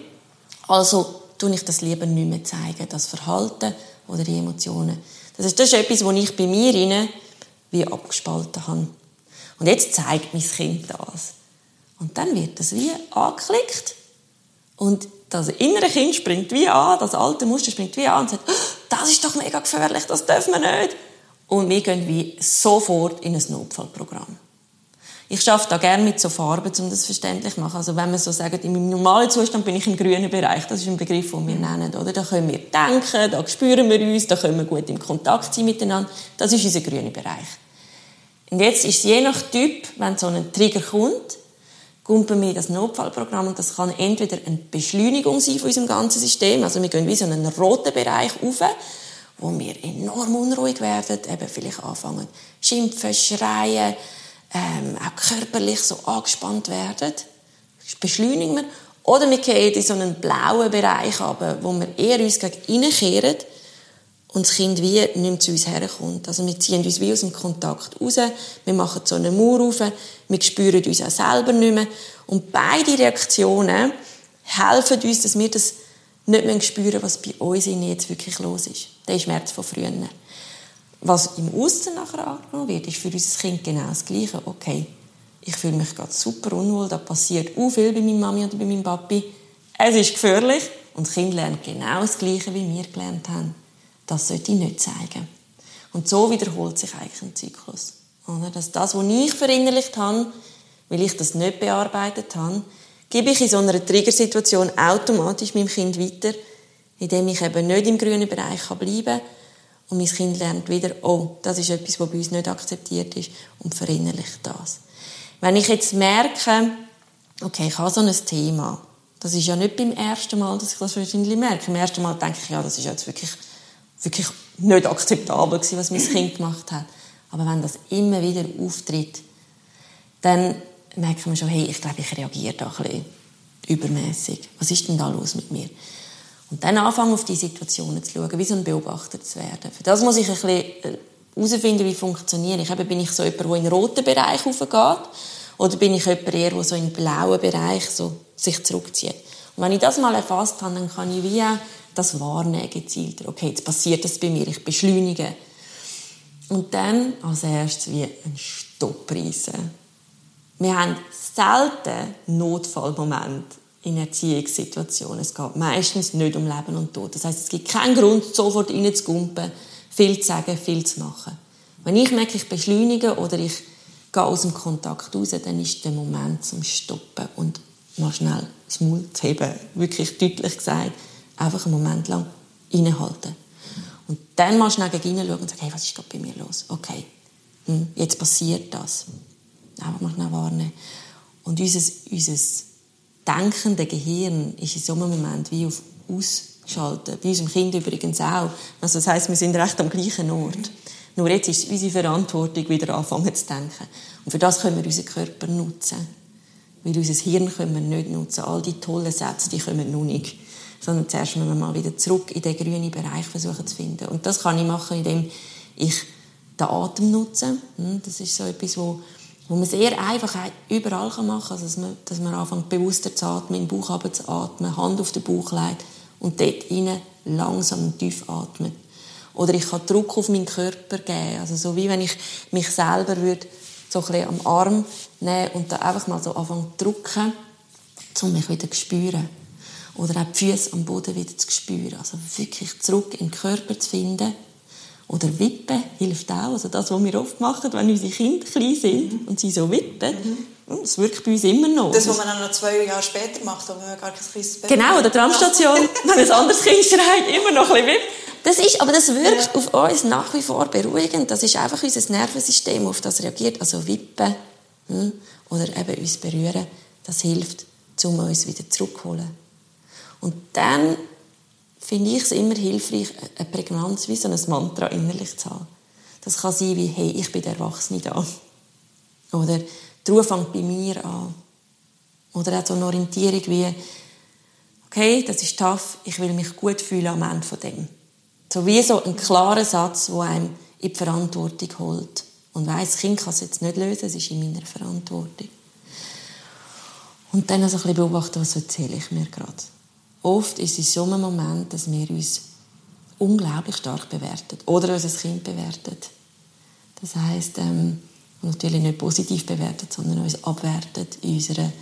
also tue ich das lieber nicht mehr zeigen, das Verhalten oder die Emotionen. Das ist, das ist etwas, was ich bei mir rein wie abgespalten habe. Und jetzt zeigt mein Kind das. Und dann wird das wie angeklickt und das innere Kind springt wie an, das alte Muster springt wie an und sagt, das ist doch mega gefährlich, das dürfen wir nicht. Und wir gehen wie sofort in ein Notfallprogramm. Ich arbeite da gerne mit so Farben, um das verständlich zu machen. Also wenn man so sagt, in meinem normalen Zustand bin ich im grünen Bereich, das ist ein Begriff, den wir nennen, oder? Da können wir denken, da spüren wir uns, da können wir gut in Kontakt sein miteinander. Das ist unser grüner Bereich. Und jetzt ist es je nach Typ, wenn so ein Trigger kommt, kommt bei mir das Notfallprogramm und das kann entweder eine Beschleunigung sein von unserem ganzen System, also wir gehen wie so einen roten Bereich rauf, wo wir enorm unruhig werden, eben vielleicht anfangen schimpfen, schreien, ähm, auch körperlich so angespannt werden. Das beschleunigen wir. Oder wir gehen in so einen blauen Bereich runter, wo wir eher uns gegen reinkehren und das Kind wie nicht mehr zu uns herkommt. Also wir ziehen uns wie aus dem Kontakt raus, wir machen so eine Mauer auf, wir spüren uns auch selber nicht mehr. Und beide Reaktionen helfen uns, dass wir das nicht mehr spüren, was bei uns jetzt wirklich los ist. Der Schmerz von früher was im Aussen nachher angenommen wird, ist für unser Kind genau das Gleiche. Okay, ich fühle mich gerade super unwohl, da passiert auch viel bei meiner Mami oder bei meinem Papi. Es ist gefährlich und das Kind lernt genau das Gleiche, wie wir gelernt haben. Das sollte ich nicht zeigen. Und so wiederholt sich eigentlich ein Zyklus. Oder? Dass das, was ich verinnerlicht habe, weil ich das nicht bearbeitet habe, gebe ich in so einer Triggersituation automatisch meinem Kind weiter, indem ich eben nicht im grünen Bereich bleiben kann und mein Kind lernt wieder, oh, das ist etwas, was bei uns nicht akzeptiert ist und verinnerlicht das. Wenn ich jetzt merke, okay, ich habe so ein Thema, das ist ja nicht beim ersten Mal, dass ich das wahrscheinlich merke. Beim ersten Mal denke ich, ja, das ist jetzt wirklich, wirklich nicht akzeptabel gewesen, was mein Kind gemacht hat. Aber wenn das immer wieder auftritt, dann merkt man schon, hey, ich glaube, ich reagiere da ein bisschen übermäßig. Was ist denn da los mit mir? Und dann anfangen, auf die Situationen zu schauen, wie so ein Beobachter zu werden. Für das muss ich ein bisschen äh, herausfinden, wie funktioniere ich. Eben, bin ich so jemand, der in den roten Bereich raufgeht? Oder bin ich jemand der so in den blauen Bereich so sich zurückzieht? Und wenn ich das mal erfasst habe, dann kann ich wie das wahrnehmen gezielter. Okay, jetzt passiert das bei mir, ich beschleunige. Und dann als erstes wie ein Stopp reissen. Wir haben selten Notfallmomente in Erziehungssituationen. Es geht meistens nicht um Leben und Tod. Das heißt, es gibt keinen Grund, sofort reinzugumpen, viel zu sagen, viel zu machen. Wenn ich merke, ich beschleunige oder ich gehe aus dem Kontakt raus, dann ist der Moment zum Stoppen und mal schnell das Maul zu heben. Wirklich deutlich gesagt, einfach einen Moment lang innehalten. Und dann mal schnell gegen schauen und sagen, hey, was ist gerade bei mir los? Okay, hm, jetzt passiert das. Einfach mal schnell warnen. Und unser, unser denkende Gehirn ist in so einem Moment wie auf ausgeschaltet. Bei unserem Kind übrigens auch. Also das heißt, wir sind recht am gleichen Ort. Nur jetzt ist es unsere Verantwortung, wieder anfangen zu denken. Und für das können wir unseren Körper nutzen. Weil unser Hirn können wir nicht nutzen. All die tollen Sätze, die kommen noch nicht. Sondern zuerst müssen wir mal wieder zurück in den grünen Bereich versuchen zu finden. Und das kann ich machen, indem ich den Atem nutze. Hm, das ist so etwas, wo wo man sehr einfach überall machen kann, also dass man, dass man anfängt bewusster zu atmen, in den Bauch atmen, Hand auf den Bauch legt und dort rein langsam und tief atmet. Oder ich kann Druck auf meinen Körper geben, also so wie wenn ich mich selber würde so ein bisschen am Arm nehmen und dann einfach mal so anfangen zu drücken, um mich wieder zu spüren. Oder auch die Füße am Boden wieder zu spüren. Also wirklich zurück in den Körper zu finden oder Wippen hilft auch. Also das, was wir oft machen, wenn unsere Kinder klein sind und sie so wippen, mhm. das wirkt bei uns immer noch. Das, was man dann noch zwei Jahre später macht, wenn man gar kein kleines Baby Genau, der Tramstation, wenn ein anderes Kind schreit, immer noch ein bisschen wippt. Das ist, aber das wirkt ja. auf uns nach wie vor beruhigend. Das ist einfach unser Nervensystem, auf das reagiert. Also wippen hm, oder eben uns berühren, das hilft, um uns wieder zurückzuholen. Und dann finde ich es immer hilfreich, eine Prägnanz wie so ein Mantra innerlich zu haben. Das kann sein wie, hey, ich bin der Erwachsene da. Oder die Ruhe fängt bei mir an. Oder auch so eine Orientierung wie, okay, das ist tough, ich will mich gut fühlen am Ende von dem. So wie so ein klarer Satz, der einem in die Verantwortung holt. Und weiss, das Kind kann es jetzt nicht lösen, es ist in meiner Verantwortung. Und dann also ein bisschen beobachten, was erzähle ich mir gerade. Oft ist es so ein Moment, dass wir uns unglaublich stark bewerten oder unser Kind bewertet. Das heißt ähm, natürlich nicht positiv bewertet, sondern uns abwertet in unserer,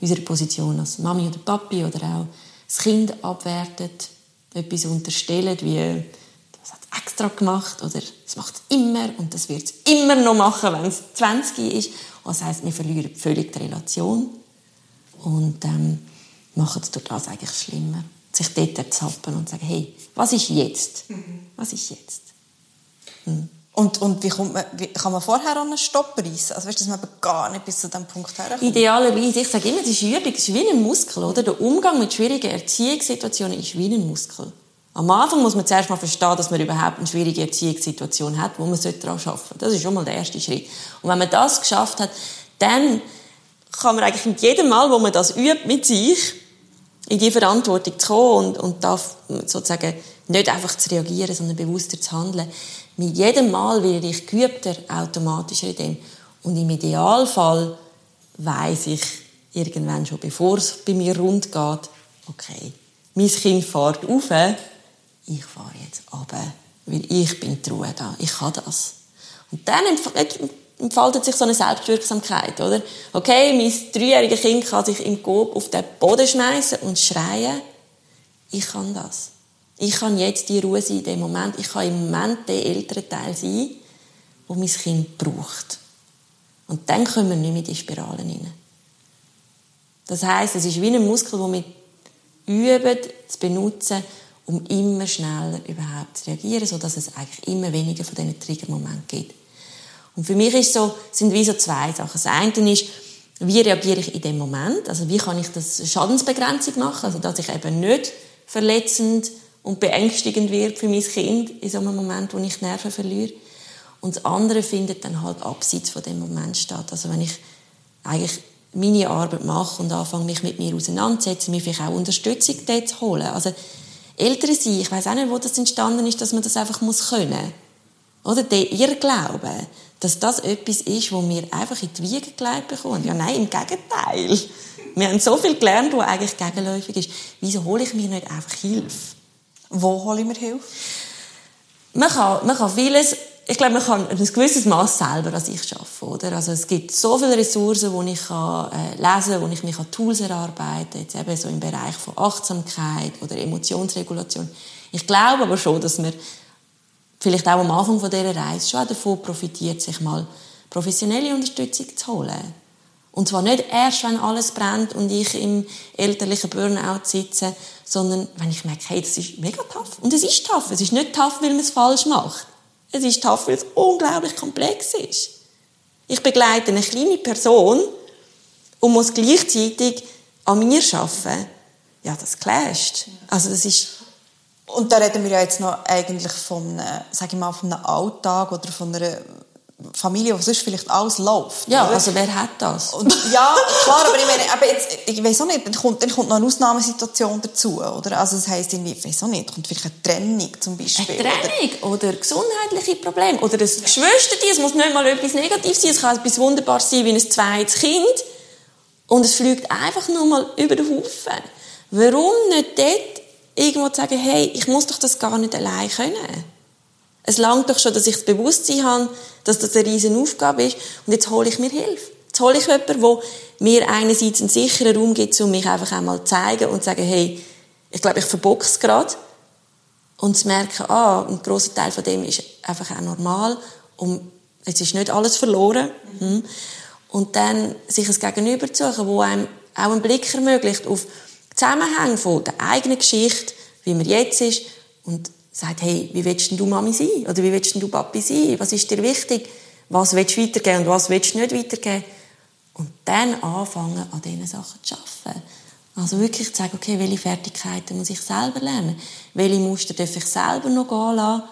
unserer Position als Mami oder Papi oder auch das Kind abwertet, etwas unterstellt, wie das hat es extra gemacht oder es macht es immer und das wird es immer noch machen, wenn es 20 ist. Und das heißt, wir verlieren völlig die Relation und ähm, machen es das eigentlich schlimmer. Sich dort zappen und sagen, hey, was ist jetzt? Was ist jetzt? Hm. Und, und wie, kommt man, wie kann man vorher an einen Stopp reissen? Also weißt, dass man gar nicht bis zu diesem Punkt herkommt? Idealerweise, ich sage immer, das ist ist wie ein Muskel. Oder? Der Umgang mit schwierigen Erziehungssituationen ist wie ein Muskel. Am Anfang muss man zuerst mal verstehen, dass man überhaupt eine schwierige Erziehungssituation hat, wo man daran arbeiten sollte. Das ist schon mal der erste Schritt. Und wenn man das geschafft hat, dann kann man eigentlich mit jedem Mal, wo man das übt mit sich, in die Verantwortung zu kommen und, und darf sozusagen nicht einfach zu reagieren, sondern bewusster zu handeln. Mit jedem Mal werde ich geübter, automatischer in dem. Und im Idealfall weiß ich irgendwann schon, bevor es bei mir rund geht, okay, mein Kind fährt auf, ich fahre jetzt runter, weil ich bin die Ruhe da, ich kann das. Und dann entfaltet sich so eine Selbstwirksamkeit, oder? Okay, mein dreijähriges Kind kann sich im Coop auf den Boden schmeißen und schreien. ich kann das. Ich kann jetzt die Ruhe sein in dem Moment. Ich kann im Moment der ältere Teil sein, wo mein Kind braucht. Und dann kommen wir nicht mehr in die Spiralen rein. Das heißt, es ist wie ein Muskel, den wir üben, zu benutzen, um immer schneller überhaupt zu reagieren, sodass es eigentlich immer weniger von diesen Triggermomenten gibt. Und für mich ist so, sind wie so zwei Sachen. Das eine ist, wie reagiere ich in dem Moment? Also wie kann ich das Schadensbegrenzung machen? Also dass ich eben nicht verletzend und beängstigend wird für mein Kind in so einem Moment, wo ich Nerven verliere. Und das andere findet dann halt abseits von dem Moment statt. Also wenn ich eigentlich meine Arbeit mache und anfange, mich mit mir auseinanderzusetzen, mir vielleicht auch Unterstützung dort zu holen. Also Eltern sein, ich weiß auch nicht, wo das entstanden ist, dass man das einfach muss können. Oder der Irrglaube, dass das etwas ist, wo wir einfach in die Wiege gelegt bekommen. Ja, nein, im Gegenteil. Wir haben so viel gelernt, was eigentlich gegenläufig ist. Wieso hole ich mir nicht einfach Hilfe? Wo hole ich mir Hilfe? Man kann, man kann vieles ich glaube, man kann ein gewisses Maß selber an sich schaffen, oder? Also es gibt so viele Ressourcen, wo ich kann, äh, lesen, wo ich mich an Tools erarbeiten, jetzt eben so im Bereich von Achtsamkeit oder Emotionsregulation. Ich glaube aber schon, dass man vielleicht auch am Anfang von dieser Reise schon davon profitiert, sich mal professionelle Unterstützung zu holen. Und zwar nicht erst, wenn alles brennt und ich im elterlichen Burnout sitze, sondern wenn ich merke, hey, das ist mega tough. Und es ist tough. Es ist nicht tough, weil man es falsch macht. Es ist tough, weil es unglaublich komplex ist. Ich begleite eine kleine Person und muss gleichzeitig an mir arbeiten. Ja, das clasht. Also das ist und da reden wir ja jetzt noch eigentlich von, sag ich mal, von einem Alltag oder von einer Familie, wo sonst vielleicht alles läuft. Ja, oder? also wer hat das? Und, ja, klar, aber ich meine, aber jetzt, ich weiß auch nicht, dann kommt, dann kommt noch eine Ausnahmesituation dazu, oder? Also das heisst irgendwie, ich weiß auch nicht, kommt vielleicht eine Trennung zum Beispiel. Eine Trennung oder, oder gesundheitliche Probleme oder ein Geschwisterteam, es muss nicht mal etwas Negatives sein, es kann etwas Wunderbares sein wie ein zweites Kind und es fliegt einfach nur mal über den Haufen. Warum nicht dort irgendwo zu sagen, hey, ich muss doch das gar nicht allein können? Es langt doch schon, dass ich das Bewusstsein habe, dass das eine riesen Aufgabe ist. Und jetzt hole ich mir Hilfe. Jetzt hole ich jemanden, der mir einerseits einen sicheren Raum gibt, um mich einfach einmal zu zeigen und zu sagen, hey, ich glaube, ich verbocke es gerade. Und zu merken, ah, ein grosser Teil von dem ist einfach auch normal. Und es ist nicht alles verloren. Mhm. Und dann sich ein Gegenüber zu suchen, wo einem auch einen Blick ermöglicht auf Zusammenhänge von der eigenen Geschichte, wie man jetzt ist und sagt, hey, wie willst du Mami sein? Oder wie willst du Papi sein? Was ist dir wichtig? Was willst du weitergeben und was willst du nicht weitergeben? Und dann anfangen, an diesen Sachen zu arbeiten. Also wirklich zu sagen, okay, welche Fertigkeiten muss ich selber lernen? Welche Muster darf ich selber noch gehen lassen?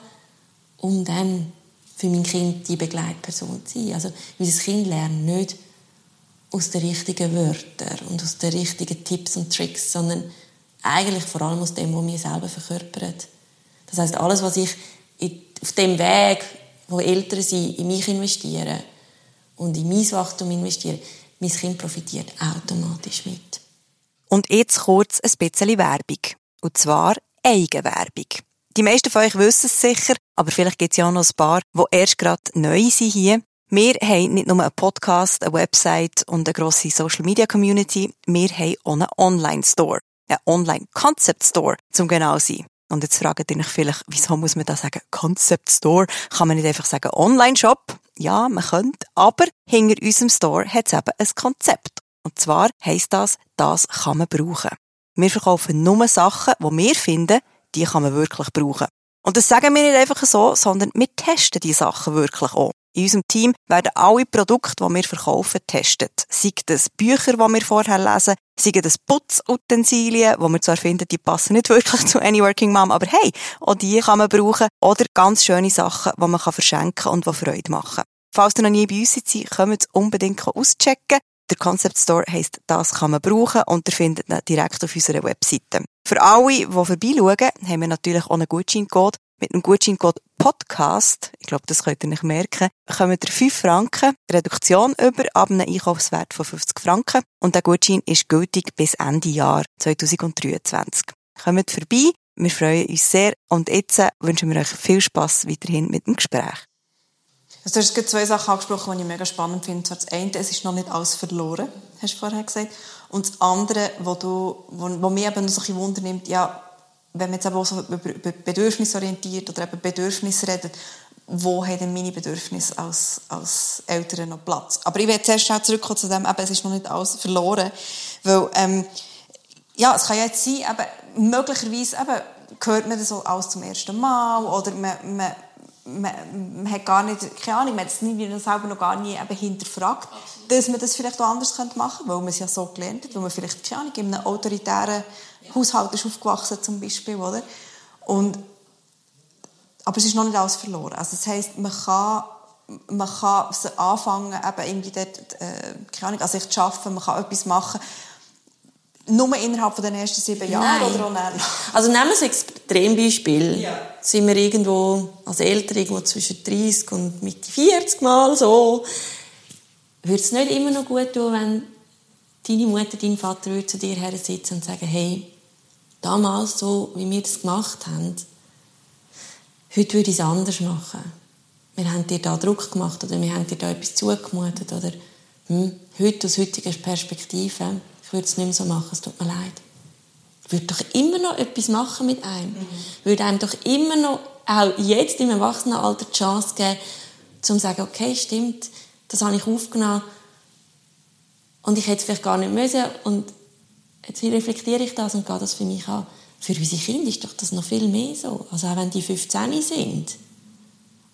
Um dann für mein Kind die Begleitperson zu sein. Also, unser Kind lernt nicht aus den richtigen Wörtern und aus den richtigen Tipps und Tricks, sondern eigentlich vor allem aus dem, was wir selber verkörpern. Das heißt, alles, was ich auf dem Weg, wo Eltern sind, in mich investieren und in mein Wachstum investieren, mein Kind profitiert automatisch mit. Und jetzt kurz ein bisschen Werbung. Und zwar Eigenwerbung. Die meisten von euch wissen es sicher, aber vielleicht gibt es ja noch ein paar, die erst gerade neu sind hier. Wir haben nicht nur einen Podcast, eine Website und eine grosse Social Media Community, wir haben auch einen Online Store. Einen Online Concept Store, zum genau sein. Und jetzt fragt ihr euch vielleicht, wieso muss man da sagen Concept Store? Kann man nicht einfach sagen Online-Shop? Ja, man könnte, aber hinter unserem Store hat es eben ein Konzept. Und zwar heisst das, das kann man brauchen. Wir verkaufen nur Sachen, die wir finden, die kann man wirklich brauchen. Und das sagen wir nicht einfach so, sondern wir testen die Sachen wirklich auch. In unserem Team werden alle Produkte, die wir verkaufen, getestet. Sei das Bücher, die wir vorher lesen, sei das Putzutensilien, die wir zwar finden, die passen nicht wirklich zu Any Working Mom, aber hey, auch die kann man brauchen. Oder ganz schöne Sachen, die man verschenken kann und die Freude machen. Falls ihr noch nie bei uns seid, kommt unbedingt auschecken. Der Concept Store heisst, das kann man brauchen und ihr findet ihn direkt auf unserer Webseite. Für alle, die vorbeischauen, haben wir natürlich auch einen Gutscheincode. Mit dem Gutscheincode Podcast, ich glaube, das könnt ihr nicht merken, kommen ihr 5 Franken Reduktion über ab einem Einkaufswert von 50 Franken. Und der Gutschein ist gültig bis Ende Jahr 2023. Kommt vorbei, wir freuen uns sehr und jetzt wünschen wir euch viel Spass weiterhin mit dem Gespräch. Also du hast zwei Sachen angesprochen, die ich mega spannend finde. Das eine, es ist noch nicht alles verloren, hast du vorher gesagt. Und das andere, wo, wo, wo mich eben so ein bisschen wundernimmt, ja, wenn man jetzt aber auch so über bedürfnisorientiert oder eben Bedürfnisse redet, wo haben denn meine Bedürfnisse als, als Eltern noch Platz? Aber ich werde zuerst schnell zurückkommen zu dem, eben, es ist noch nicht alles verloren, weil, ähm, ja, es kann ja jetzt sein, eben, möglicherweise eben, hört man das so alles zum ersten Mal oder man, man, man, man hat gar nicht, keine Ahnung, man hat es selber noch gar nie eben hinterfragt, dass man das vielleicht auch anders machen könnte, weil man es ja so gelernt hat, weil man vielleicht, keine Ahnung, in einem autoritären Haushalt ist aufgewachsen zum Beispiel, oder? Und, aber es ist noch nicht alles verloren. Also das heisst, man kann, man kann anfangen, eben irgendwie dort, äh, keine Ahnung, also ich zu arbeiten, man kann etwas machen, nur innerhalb der ersten sieben Jahre Nein. oder auch dann? Also nehmen wir ein Extrembeispiel. Ja. Sind wir irgendwo als Eltern irgendwo zwischen 30 und Mitte 40 Mal so, würde es nicht immer noch gut tun, wenn deine Mutter, dein Vater würde zu dir her sitzen und sagen, hey, damals so, wie wir das gemacht haben, heute würde ich es anders machen. Wir haben dir da Druck gemacht oder wir haben dir da etwas zugemutet oder hm, heute aus heutiger Perspektive, ich würde es nicht mehr so machen, es tut mir leid. Würde doch immer noch etwas machen mit einem. Mhm. Würde einem doch immer noch, auch jetzt im Erwachsenenalter, die Chance geben, zum zu sagen, okay, stimmt, das habe ich aufgenommen und ich hätte es vielleicht gar nicht müssen und jetzt reflektiere ich das und gehe das für mich an. Für unsere Kinder ist doch das noch viel mehr so. Also auch wenn die 15 sind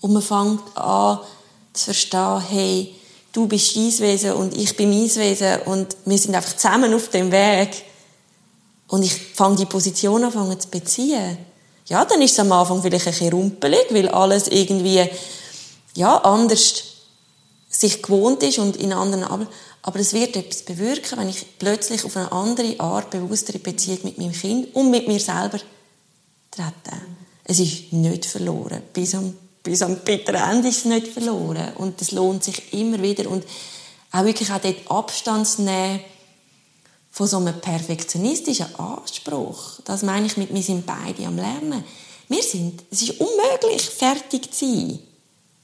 und man fängt an zu verstehen, hey, du bist dein Wesen und ich bin mein Wesen und wir sind einfach zusammen auf dem Weg und ich fange die Position an zu beziehen. Ja, dann ist es am Anfang vielleicht ein bisschen rumpelig, weil alles irgendwie ja, anders sich gewohnt ist und in anderen aber aber es wird etwas bewirken, wenn ich plötzlich auf eine andere Art bewusstere Beziehung mit meinem Kind und mit mir selber trete. Es ist nicht verloren. Bis am, bis am bitteren Ende ist es nicht verloren. Und es lohnt sich immer wieder. Und auch wirklich auch dort Abstand zu nehmen von so einem perfektionistischen Anspruch. Das meine ich mit, wir sind beide am Lernen. Wir sind, es ist unmöglich, fertig zu sein,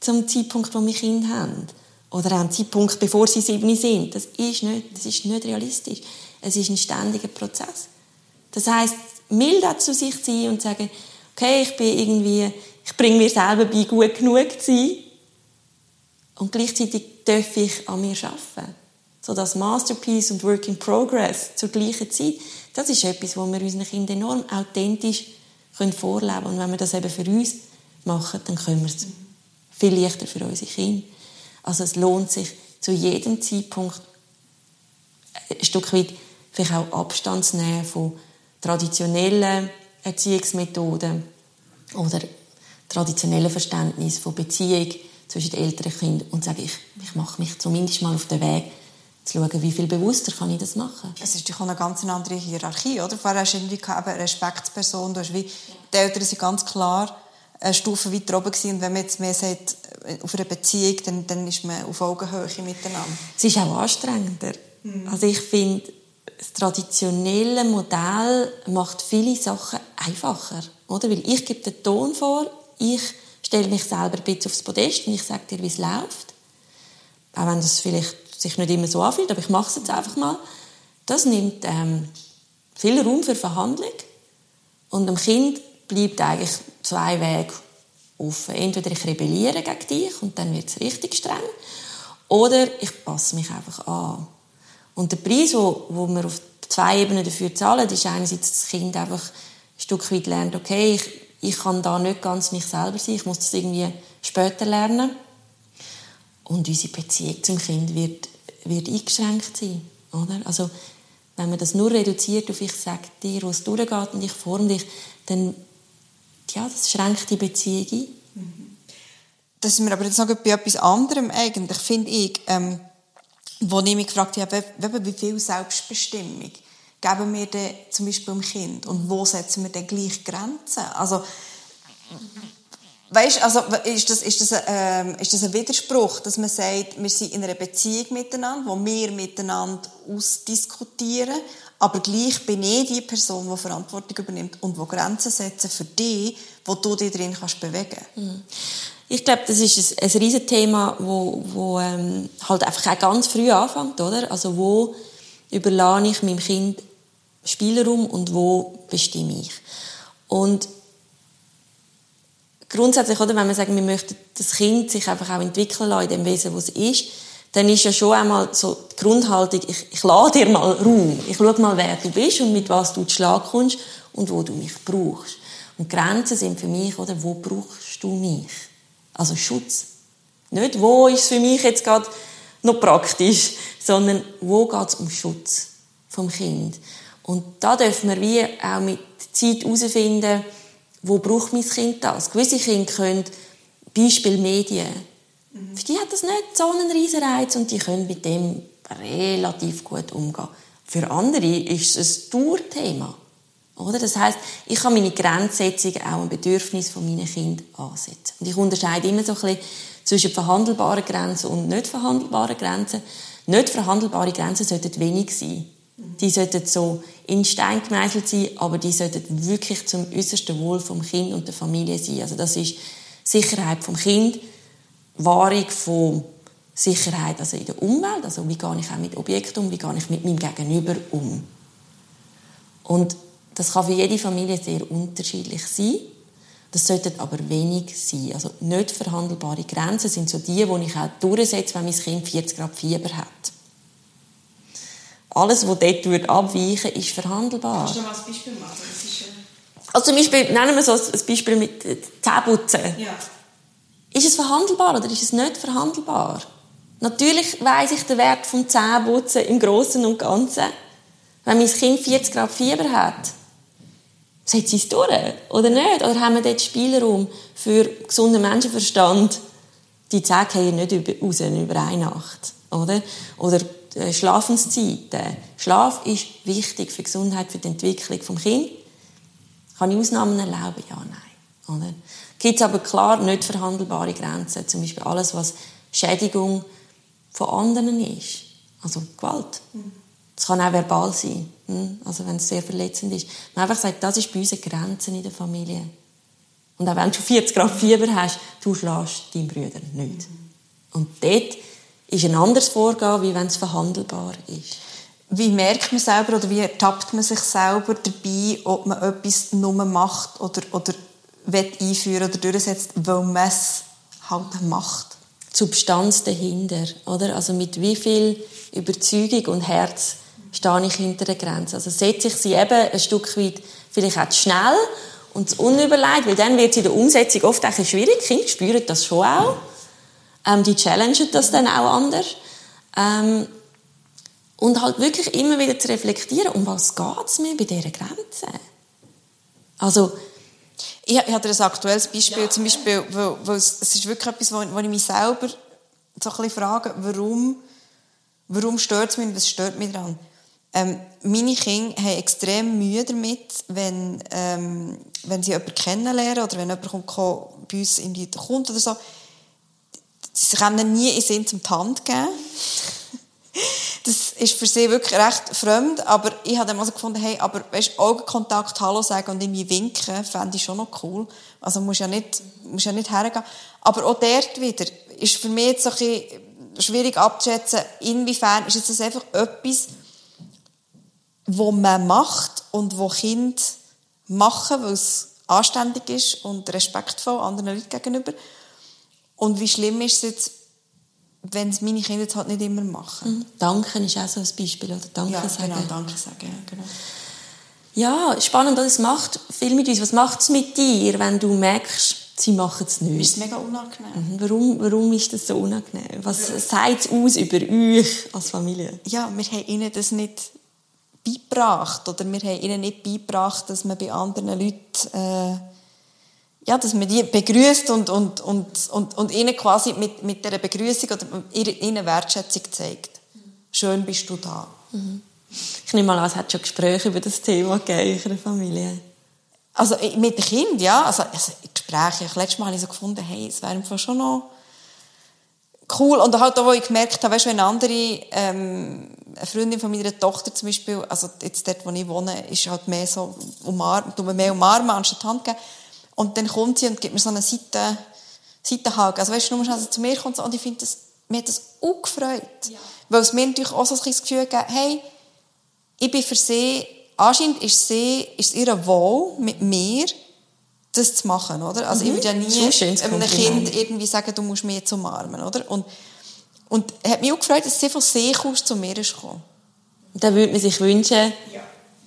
zum Zeitpunkt, wo wir Kinder haben oder am Zeitpunkt, bevor sie sieben sind. Das ist nicht, das ist nicht realistisch. Es ist ein ständiger Prozess. Das heißt, mild zu sich sein und sagen, okay, ich bin irgendwie, ich bringe mir selber bei, gut genug zu sein. Und gleichzeitig darf ich an mir arbeiten. So das Masterpiece und Work in Progress zur gleichen Zeit. Das ist etwas, wo wir unseren Kindern enorm authentisch vorleben können. Und wenn wir das eben für uns machen, dann können wir es viel leichter für unsere Kinder. Also es lohnt sich zu jedem Zeitpunkt ein Stück weit vielleicht auch Abstand zu nehmen von traditionellen Erziehungsmethoden oder traditionellen Verständnis von Beziehung zwischen den Eltern und Kindern und sage, ich, ich mache mich zumindest mal auf den Weg, zu schauen, wie viel bewusster kann ich das machen. Es ist auch eine ganz andere Hierarchie, oder? Vorher hast du irgendwie eine Respektsperson, du hast wie, die Eltern sind ganz klar eine Stufe weiter oben gewesen. Und wenn man jetzt mehr sagt, auf einer Beziehung, dann, dann ist man auf Augenhöhe miteinander. Es ist auch anstrengender. Mhm. Also ich finde, das traditionelle Modell macht viele Sachen einfacher. Oder? Weil ich gebe den Ton vor, ich stelle mich selber ein bisschen aufs Podest und ich sage dir, wie es läuft. Auch wenn das vielleicht sich nicht immer so anfühlt, aber ich mache es jetzt einfach mal. Das nimmt ähm, viel Raum für Verhandlung. Und dem Kind bleibt eigentlich zwei Wege offen. Entweder ich rebelliere gegen dich und dann wird es richtig streng, oder ich passe mich einfach an. Und der Preis, wo, wo wir auf zwei Ebenen dafür zahlen, ist einerseits, dass das Kind einfach ein Stück weit lernt, okay, ich, ich kann da nicht ganz mich selber sein, ich muss das irgendwie später lernen. Und unsere Beziehung zum Kind wird, wird eingeschränkt sein. Oder? Also, wenn man das nur reduziert auf ich sage dir, wo es durchgeht und ich forme dich, dann ja, das schränkt die Beziehung ein. Mhm. Das sind wir aber jetzt noch bei etwas anderem eigentlich, finde ich, ähm, wo ich mich gefragt habe, wie viel Selbstbestimmung geben wir denn zum Beispiel dem Kind und wo setzen wir denn gleich Grenzen? Also, weißt, also ist das, ist, das, ähm, ist das ein Widerspruch, dass man sagt, wir sind in einer Beziehung miteinander, wo wir miteinander ausdiskutieren, aber gleich bin ich die Person, die Verantwortung übernimmt und die Grenzen setzt für dich, wo du dich drin kannst bewegen mhm. Ich glaube, das ist ein, ein riesiges Thema, wo, wo ähm, halt einfach auch ganz früh anfängt, oder? Also wo überlasse ich meinem Kind Spielraum und wo bestimme ich? Und grundsätzlich, oder, wenn wir sagen, wir möchten das Kind sich einfach auch entwickeln lassen in dem Wesen, was es ist, dann ist ja schon einmal so die Grundhaltung, ich, ich lade dir mal Raum. Ich schaue mal, wer du bist und mit was du zu Schlag kommst und wo du mich brauchst. Und Grenzen sind für mich, oder, wo brauchst du mich? Also Schutz. Nicht, wo ist für mich jetzt gerade noch praktisch, sondern wo geht es um Schutz vom Kind. Und da dürfen wir wie auch mit Zeit herausfinden, wo braucht mein Kind das? Gewisse Kinder können, Beispiel Medien. Für die hat das nicht so einen riesen Reiz und die können mit dem relativ gut umgehen. Für andere ist es ein Dauerthema. Oder? Das heißt, ich kann meine Grenzsetzung auch ein Bedürfnis von meinen Kindern ansetzen. Und ich unterscheide immer so ein bisschen zwischen verhandelbaren Grenzen und nicht verhandelbaren Grenzen. Nicht verhandelbare Grenzen sollten wenig sein. Die sollten so in Stein gemeißelt sein, aber die sollten wirklich zum äußersten Wohl vom Kind und der Familie sein. Also das ist Sicherheit vom Kind, Wahrung von Sicherheit also in der Umwelt, also wie gehe ich auch mit Objekten um, wie gehe ich mit meinem Gegenüber um. Und das kann für jede Familie sehr unterschiedlich sein. Das sollten aber wenig sein. Also nicht verhandelbare Grenzen sind so die, die ich auch durchsetze, wenn mein Kind 40 Grad Fieber hat. Alles, was dort abweichen ist verhandelbar. Kannst du mal ein Beispiel machen? Also zum Beispiel, nennen wir so ein Beispiel mit Zähneputzen. Ja. Ist es verhandelbar oder ist es nicht verhandelbar? Natürlich weiss ich den Wert vom Zähneputzen im Großen und Ganzen. Wenn mein Kind 40 Grad Fieber hat, setze ich es durch oder nicht? Oder haben wir dort Spielraum für gesunden Menschenverstand? Die Zähne gehen nicht raus über eine Nacht. Oder? Oder äh, Schlafenszeiten. Schlaf ist wichtig für die Gesundheit, für die Entwicklung des Kindes. Kann ich Ausnahmen erlauben? Ja, nein. Oder? Gibt es aber klar nicht verhandelbare Grenzen. Zum Beispiel alles, was Schädigung von anderen ist. Also Gewalt. Es kann auch verbal sein. Hm? Also wenn es sehr verletzend ist. Man einfach sagt, das ist bei uns eine Grenze in der Familie. Und auch wenn du 40 Grad Fieber hast, du schlägst deinen Brüder nicht. Und dort ist ein anderes Vorgehen, wie wenn es verhandelbar ist. Wie merkt man selber oder wie ertappt man sich selber dabei, ob man etwas nur macht oder, oder einführen oder durchsetzt, weil man es halt macht? Die Substanz dahinter, oder? Also mit wie viel Überzeugung und Herz stehe ich hinter der Grenze. Also setze ich sie eben ein Stück weit vielleicht auch zu schnell und zu unüberlegt, weil dann wird es in der Umsetzung oft auch schwierig. Kinder spüren das schon auch. Ähm, die challengen das dann auch anders. Ähm, und halt wirklich immer wieder zu reflektieren, um was geht es mir bei dieser Grenze? Also, ich, ich habe ein aktuelles Beispiel, ja. zum Beispiel, weil, weil es, es, ist wirklich etwas, wo, wo ich mich selber so ein bisschen frage, warum, warum stört es mich, was stört mich daran? Ähm, meine Kinder haben extrem Mühe damit, wenn, ähm, wenn sie jemanden kennenlernen oder wenn jemand kommt, bei uns in die kommt oder so, sie können nie in Sinn zum Hand geben. Das ist für sie wirklich recht fremd, aber ich habe dann mal so gefunden, hey, aber weißt, Augenkontakt Hallo sagen und irgendwie winken, fände ich schon noch cool. Also muss ja nicht, muss ja nicht hergehen. Aber auch dort wieder ist für mich jetzt so ein bisschen schwierig abzuschätzen, inwiefern ist das einfach etwas, wo man macht und wo Kinder machen, weil es anständig ist und respektvoll anderen Leuten gegenüber. Und wie schlimm ist es jetzt, wenn es meine Kinder jetzt halt nicht immer machen? Mhm. Danken ist auch so ein Beispiel, oder? Danke ja, sagen. genau, Danke sagen, ja, genau. Ja, spannend, es macht viel mit uns. Was macht es mit dir, wenn du merkst, sie machen es nicht? Ist mega unangenehm. Mhm. Warum, warum ist das so unangenehm? Was ja. sagt es aus über euch als Familie? Ja, wir haben ihnen das nicht beigebracht oder wir haben ihnen nicht beigebracht, dass man bei anderen Leuten äh, ja, dass man die begrüßt und, und, und, und, und ihnen quasi mit, mit dieser Begrüßung oder ihnen Wertschätzung zeigt. Schön bist du da. Mhm. Ich nehme mal an, es hat schon Gespräche über das Thema gegeben in der Familie. Also mit dem Kind, ja. Also, also Gespräche. Letztes Mal habe ich so gefunden, hey, es wäre schon noch cool. Und halt auch, wo ich gemerkt habe, weißt, wenn andere, ähm, eine Freundin von meiner Tochter zum Beispiel, also jetzt dort, wo ich wohne, ist halt mehr so wir mehr umarmen, anstatt Hand geben. Und dann kommt sie und gibt mir so eine Seite, Seitenhag. Also weißt du, nur also zu mir kommt und ich finde das, mir hat das auch gefreut. Ja. Weil es mir natürlich auch so ein Gefühl gegeben hey, ich bin für sie, anscheinend ist sie, ist es ihr Wohl mit mir das zu machen, oder? Also Mhm. ich würde ja ein nie einem. Kind irgendwie sagen, du musst mich jetzt umarmen, oder? Und, und es hat mich auch gefreut, dass sie von sich aus zu mir ist gekommen. Da würde man sich wünschen,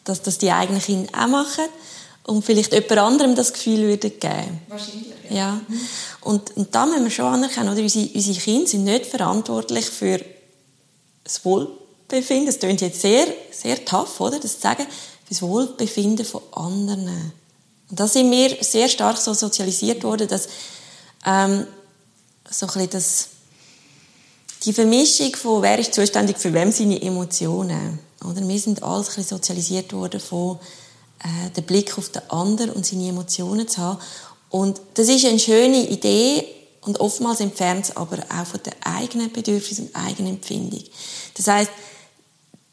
dass das die eigenen Kinder auch machen und vielleicht jemand anderem das Gefühl würde geben. Wahrscheinlich, Ja. Und, und da müssen wir schon anerkennen, oder? Unsere, unsere Kinder sind nicht verantwortlich für das Wohlbefinden. Das klingt jetzt sehr, sehr tough, oder? Das zu sagen, für das Wohlbefinden von anderen. Und da sind wir sehr stark so sozialisiert worden, dass, ähm, so ein bisschen das, die Vermischung von, wer ist zuständig für wem seine Emotionen. Oder? Wir sind alles ein bisschen sozialisiert worden von, äh, den Blick auf den anderen und seine Emotionen zu haben. Und das ist eine schöne Idee und oftmals entfernt es aber auch von den eigenen Bedürfnissen und eigenen Empfindung. Das heißt,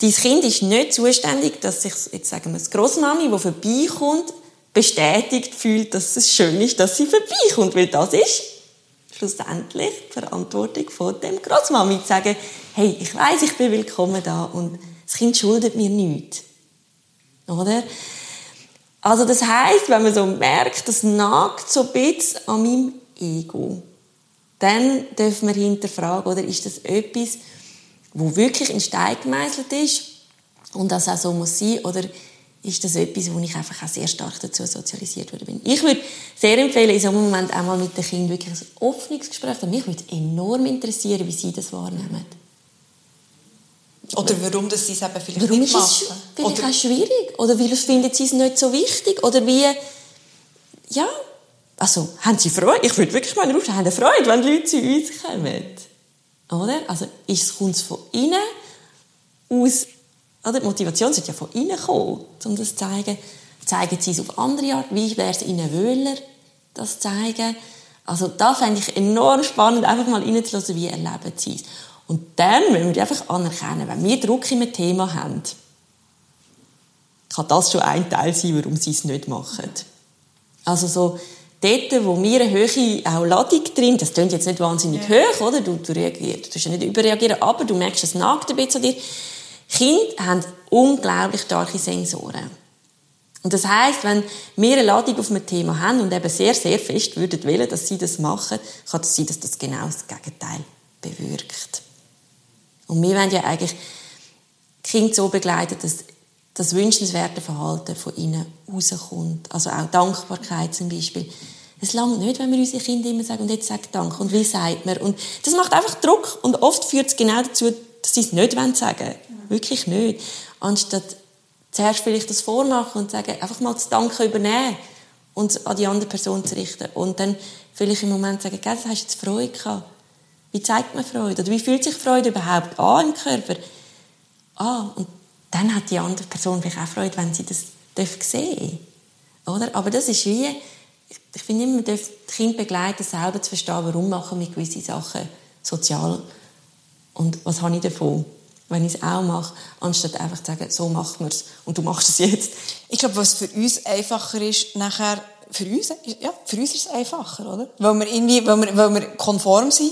dein Kind ist nicht zuständig, dass sich, jetzt sagen wir, das Grossmami, die vorbeikommt, bestätigt fühlt, dass es schön ist, dass sie vorbeikommt, weil das ist schlussendlich die Verantwortung von dem Grossmami, zu sagen, hey, ich weiß, ich bin willkommen da und das Kind schuldet mir nichts. Oder? Also das heißt, wenn man so merkt, das nagt so ein bisschen an meinem Ego, dann dürfen wir hinterfragen, oder ist das etwas, wo wirklich in Stein gemeißelt ist und das auch so muss sein, oder ist das etwas, wo ich einfach auch sehr stark dazu sozialisiert worden bin. Ich würde sehr empfehlen, in so einem Moment einmal mit den Kindern wirklich ein offenes Gespräch. Mich würde enorm interessieren, wie sie das wahrnehmen. Oder warum das sie es eben vielleicht Warum nicht ist es machen. vielleicht Oder, auch schwierig? Oder weil finden sie es nicht so wichtig? Oder wie, ja, also, haben sie Freude? Ich würde wirklich mal rufen, haben sie Freude, wenn Leute zu uns kommen? Oder? Also, ist es, kommt es von innen aus, oder? Die Motivation sollte ja von innen kommen, um das zu zeigen. Zeigen sie es auf andere Art? Wie wäre es ihnen wohler, das zu zeigen? Also, da fände ich enorm spannend, einfach mal reinzulassen, wie erleben sie es. Und dann müssen wir einfach anerkennen, wenn wir Druck in einem Thema haben, kann das schon ein Teil sein, warum sie es nicht machen. Also so, dort, wo wir eine hohe auch Ladung drin, das klingt jetzt nicht wahnsinnig hoch, oder? Du, du reagierst, du ja nicht überreagieren, aber du merkst, es nagt ein bisschen an dir. Kinder haben unglaublich starke Sensoren. Und das heißt, wenn wir eine Ladung auf ein Thema haben und eben sehr, sehr fest würden wollen, dass sie das machen, kann es sein, dass das genau das Gegenteil bewirkt. Und wir wollen ja eigentlich die Kinder so begleiten, dass das wünschenswerte Verhalten von ihnen rauskommt. Also auch Dankbarkeit zum Beispiel. Es langt nicht, wenn wir unseren Kindern immer sagen, und jetzt sag Dank, und wie sagt man? Und das macht einfach Druck. Und oft führt es genau dazu, dass sie es nicht sagen wollen. Wirklich nicht. Anstatt zuerst vielleicht das vormachen und sagen, einfach mal das Danke übernehmen und an die andere Person zu richten. Und dann vielleicht im Moment sagen, «Gell, das hast du jetzt Freude gehabt. Wie zeigt man Freude? Oder wie fühlt sich Freude überhaupt an im Körper? Ah, und dann hat die andere Person vielleicht auch Freude, wenn sie das sehen oder? Aber das ist wie, ich- finde immer, man darf die Kinder begleiten, selber zu verstehen, warum machen wir gewisse Sachen sozial und was habe ich davon, wenn ich es auch mache, anstatt einfach zu sagen, so machen wir es und du machst es jetzt. ich glaube, was für uns einfacher ist, nachher, für uns, ja, für uns ist es einfacher, oder? Weil wir irgendwie, weil wir, weil wir konform sind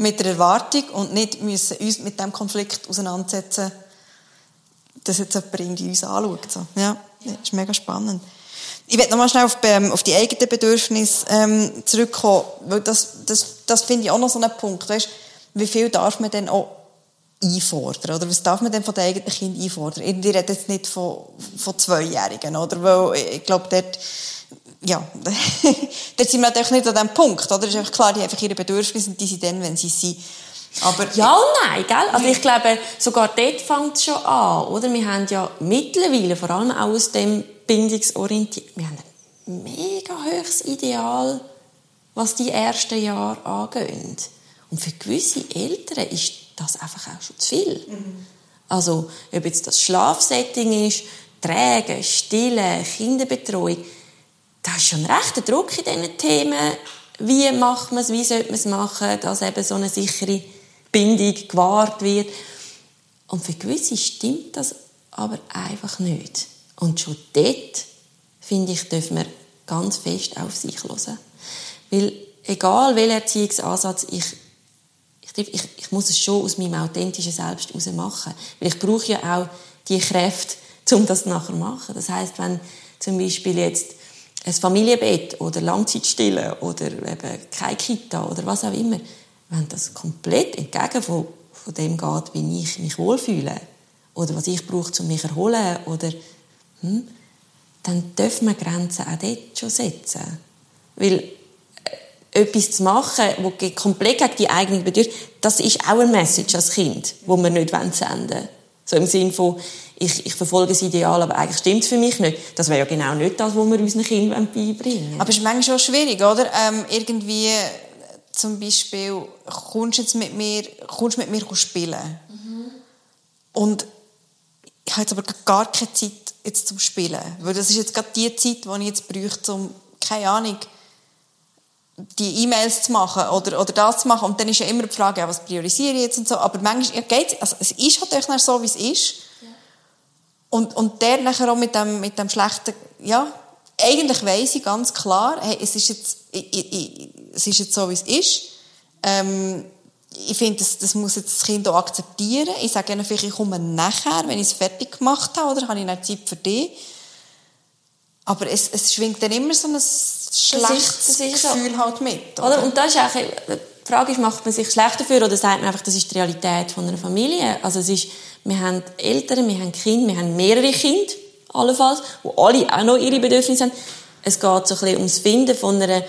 mit der Erwartung und nicht müssen uns mit dem Konflikt auseinandersetzen, dass jetzt jemand uns anschaut. So. Ja, das ist mega spannend. Ich werde nochmal schnell auf, ähm, auf die eigenen Bedürfnisse ähm, zurückkommen, weil das, das, das finde ich auch noch so einen Punkt. Weißt, wie viel darf man denn auch einfordern? Oder was darf man denn von den eigenen Kindern einfordern? Ich rede jetzt nicht von, von Zweijährigen, oder? Weil ich glaube, dort, ja, dort sind wir natürlich nicht an diesem Punkt, oder? Es ist einfach klar, die haben einfach ihre Bedürfnisse und die sind dann, wenn sie sind. Aber Ja und nein, gell? Also ich glaube, sogar dort fängt es schon an, oder? Wir haben ja mittlerweile, vor allem auch aus dem Bindungsorientiert, wir haben ein mega hohes Ideal, was die ersten Jahre angeht. Und für gewisse Eltern ist das einfach auch schon zu viel. Also, ob jetzt das Schlafsetting ist, Trägen, Stillen, Kinderbetreuung, da ist schon recht der Druck in diesen Themen. Wie macht man es, wie sollte man es machen, dass eben so eine sichere Bindung gewahrt wird. Und für gewisse stimmt das aber einfach nicht. Und schon dort, finde ich, dürfen wir ganz fest auf sich hören. Weil egal welcher Erziehungsansatz ich ich, ich, ich muss es schon aus meinem authentischen Selbst heraus machen. Weil ich brauche ja auch die Kräfte, um das nachher zu machen. Das heißt, wenn zum Beispiel jetzt ein Familienbett oder Langzeitstille oder eben keine Kita oder was auch immer, wenn das komplett entgegen von, von dem geht, wie ich mich wohlfühle oder was ich brauche, um mich zu erholen oder hm, dann dürfen wir Grenzen auch dort schon setzen. Weil äh, etwas zu machen, das komplett gegen die eigenen Bedürfnisse, das ist auch ein Message als Kind, wo wir nicht senden wollen. So im Sinne von, ich, ich verfolge das Ideal, aber eigentlich stimmt es für mich nicht. Das wäre ja genau nicht das, was wir unseren Kindern beibringen wollen. Aber es ist manchmal schon schwierig, oder? Ähm, irgendwie zum Beispiel, kommst du jetzt mit mir, kommst mit mir spielen? Mhm. Und ich habe jetzt aber gar keine Zeit jetzt zum Spielen. Weil das ist jetzt gerade die Zeit, die ich jetzt bräuchte, um, keine Ahnung, die E-Mails zu machen oder, oder das zu machen. Und dann ist ja immer die Frage, ja, was priorisiere ich jetzt und so. Aber manchmal ja, geht's, also es ist halt so, wie es ist. Und, und der nachher auch mit dem, mit dem schlechten, ja, eigentlich weiss ich ganz klar, hey, es ist jetzt, ich, ich, es ist jetzt so, wie es ist. Ähm, ich finde, das, das muss jetzt das Kind auch akzeptieren. Ich sage ihnen vielleicht, ich komme nachher, wenn ich es fertig gemacht habe, oder habe ich noch Zeit für dich. Aber es, es schwingt dann immer so ein schlechtes das ist, das Gefühl so. halt mit. Oder? oder? Und das ist auch, die Frage ist, macht man sich schlecht dafür oder sagt man einfach, das ist die Realität von einer Familie? Also es ist, wir haben Eltern, wir haben Kinder, wir haben mehrere Kinder, allenfalls, wo alle auch noch ihre Bedürfnisse haben. Es geht so ein bisschen ums Finden von einer,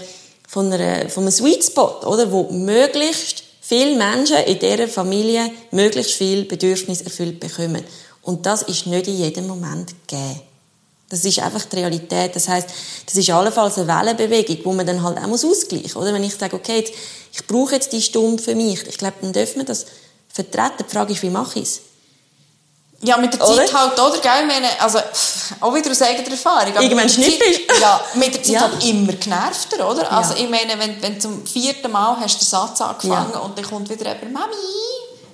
von einer, von einem Sweet Spot, oder? Wo möglichst viele Menschen in dieser Familie möglichst viel Bedürfnis erfüllt bekommen. Und das ist nicht in jedem Moment gegeben. Das ist einfach die Realität. Das heißt, das ist allenfalls eine Wellenbewegung, wo man dann halt auch ausgleichen muss. Oder? Wenn ich sage, okay, jetzt, ich brauche jetzt die Stunde für mich, ich glaube, dann dürfen wir das vertreten. Die Frage ist, wie mache ich es? Ja, mit der Zeit oder? halt, oder? Gell? meine, also, auch wieder aus eigener Erfahrung. Irgendwann schnippst Ja, mit der Zeit ja. halt immer genervter, oder? Ja. Also, ich meine, wenn, wenn zum vierten Mal hast du den Satz angefangen ja. und dann kommt wieder jemand, Mami,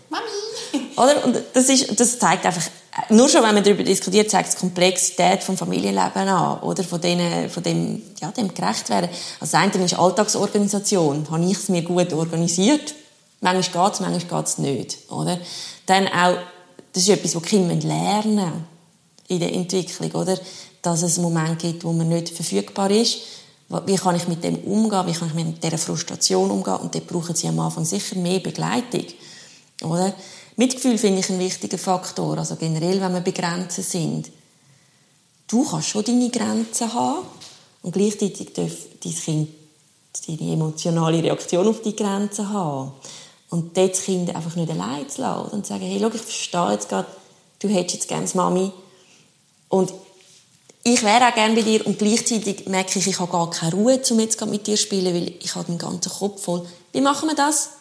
Mami. Oder? Und das, ist, das zeigt einfach, nur schon, wenn man darüber diskutiert, zeigt es die Komplexität des Familienlebens an, oder? Von, denen, von dem, ja, dem gerecht werden. Also, das eine ist Alltagsorganisation. Habe ich es mir gut organisiert? Manchmal geht es, manchmal geht es nicht, oder? Dann auch das ist etwas, was Kinder lernen in der Entwicklung, oder? Dass es einen Moment gibt, wo man nicht verfügbar ist. Wie kann ich mit dem umgehen? Wie kann ich mit dieser Frustration umgehen? Und dort brauchen sie am Anfang sicher mehr Begleitung, oder? Mitgefühl finde ich ein wichtiger Faktor. Also generell, wenn wir bei Grenzen sind. Du kannst schon deine Grenzen haben und gleichzeitig darf dein Kind deine emotionale Reaktion auf die Grenzen haben. Und dort das Kind einfach nicht allein zu lassen und zu sagen, hey, schau, ich verstehe jetzt gerade, du hättest jetzt gerne Mami. Und ich wäre auch gerne bei dir und gleichzeitig merke ich, ich habe gar keine Ruhe, um jetzt mit dir zu spielen, weil ich habe den ganzen Kopf voll. Wie machen wir das?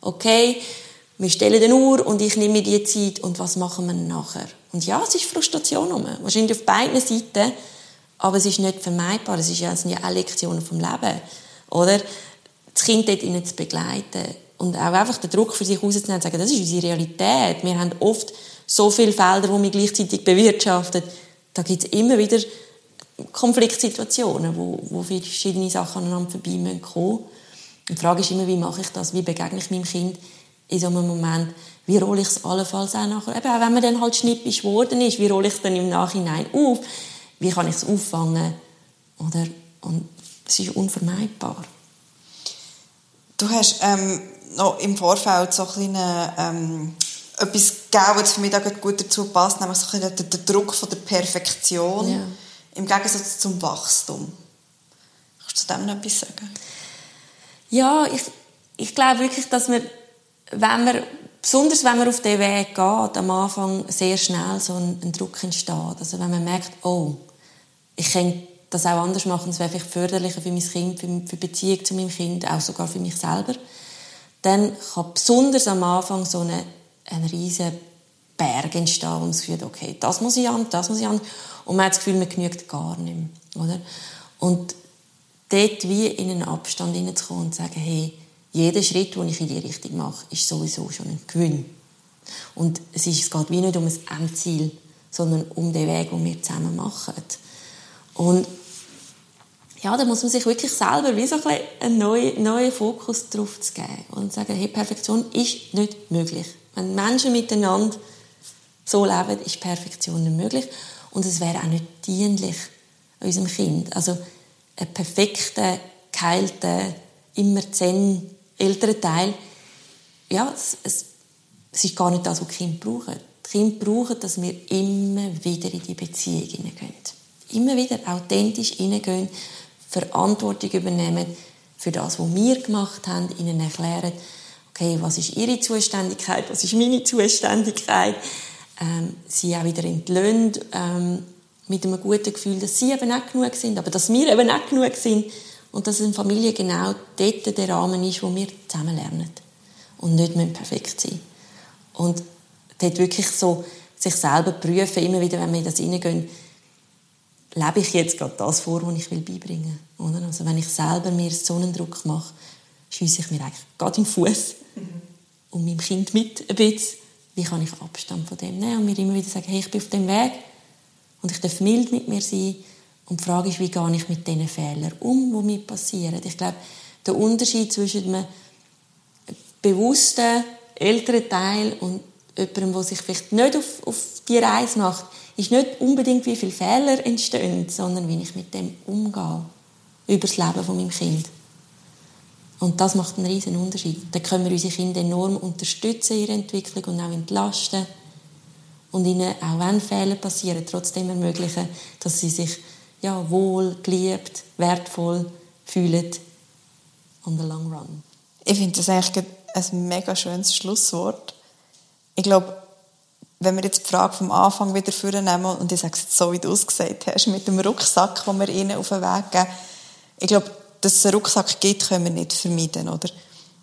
Okay, wir stellen eine Uhr und ich nehme mir die Zeit und was machen wir nachher? Und ja, es ist Frustration rum. Wahrscheinlich auf beiden Seiten, aber es ist nicht vermeidbar. Es sind ja auch Lektionen vom Leben. Oder? Das Kind dort zu begleiten und auch einfach den Druck für sich rauszunehmen und sagen, das ist unsere Realität. Wir haben oft so viele Felder, die wir gleichzeitig bewirtschaften. Da gibt es immer wieder Konfliktsituationen, wo, wo verschiedene Sachen aneinander vorbei kommen. Und die Frage ist immer, wie mache ich das? Wie begegne ich meinem Kind in so einem Moment? Wie rolle ich es allenfalls auch nachher? Eben auch wenn man dann halt schnippisch geworden ist, wie rolle ich es dann im Nachhinein auf? Wie kann ich es auffangen? Oder? Und es ist unvermeidbar. Du hast ähm, noch im Vorfeld so ein ähm, etwas gegeben, was für mich da gut dazu passt, nämlich so ein der, der Druck von der Perfektion ja. im Gegensatz zum Wachstum. Kannst du zu dem noch etwas sagen? Ja, ich, ich glaube wirklich, dass wir, wenn wir, besonders wenn man auf den Weg geht, am Anfang sehr schnell so ein, ein Druck entsteht. Also wenn man merkt, oh, ich könnte das auch anders machen, es wäre vielleicht förderlicher für mein Kind, für, für die Beziehung zu meinem Kind, auch sogar für mich selber dann kann besonders am Anfang so eine, ein riesen Berg entstehen, wo man das Gefühl hat, okay, das muss ich an, das muss ich an. Und man hat das Gefühl, man genügt gar nicht mehr, oder? Und dort wie in einen Abstand hineinzukommen und zu sagen, hey, jeder Schritt, den ich in die Richtung mache, ist sowieso schon ein Gewinn. Und es, ist, es geht wie nicht um ein Endziel, sondern um den Weg, den wir zusammen machen. Und ja, da muss man sich wirklich selber wie so ein einen neuen, neuen Fokus drauf zu geben und sagen, hey, Perfektion ist nicht möglich. Wenn Menschen miteinander so leben, ist Perfektion nicht möglich und es wäre auch nicht dienlich unserem Kind. Also einen perfekten, geheilten, immer zen älteren Teil. Ja, es, es, es ist gar nicht das, was die Kinder brauchen. Die Kinder brauchen, dass wir immer wieder in die Beziehung hineingehen. Immer wieder authentisch hineingehen, Verantwortung übernehmen für das, was wir gemacht haben, ihnen erklären, okay, was ist ihre Zuständigkeit, was ist meine Zuständigkeit, ähm, sie auch wieder entlöhnt, ähm, mit einem guten Gefühl, dass sie eben auch genug sind, aber dass wir eben auch genug sind und dass eine Familie genau dort der Rahmen ist, wo wir zusammen lernen und nicht perfekt sein. Und dort wirklich so sich selber prüfen, immer wieder, wenn wir in das hineingehen, lebe ich jetzt gerade das vor, was ich will beibringen will. Also wenn ich selber mir so einen Druck mache, schiesse ich mir eigentlich gerade im Fuß mhm. und meinem Kind mit ein bisschen. Wie kann ich Abstand von dem nehmen und mir immer wieder sagen, hey, ich bin auf dem Weg und ich darf mild mit mir sein. Und die Frage ist, wie gehe ich mit diesen Fehlern um, die mir passieren. Ich glaube, der Unterschied zwischen einem bewussten älteren Teil und jemandem, der sich vielleicht nicht auf, auf die Reise macht, ist nicht unbedingt, wie viele Fehler entstehen, sondern wie ich mit dem umgehe. Über das Leben von meinem Kind. Und das macht einen riesen Unterschied. Da können wir unsere Kinder enorm unterstützen in ihrer Entwicklung und auch entlasten. Und ihnen, auch wenn Fehler passieren, trotzdem ermöglichen, dass sie sich ja, wohl, geliebt, wertvoll fühlen on the long run. Ich finde das eigentlich ein mega schönes Schlusswort. Ich glaube, wenn wir jetzt die Frage vom Anfang wieder vornehmen, und ich sage es jetzt so, wie du es gesagt hast, mit dem Rucksack, den wir ihnen auf den Weg geben, ich glaube, dass es einen Rucksack gibt, können wir nicht vermeiden, oder?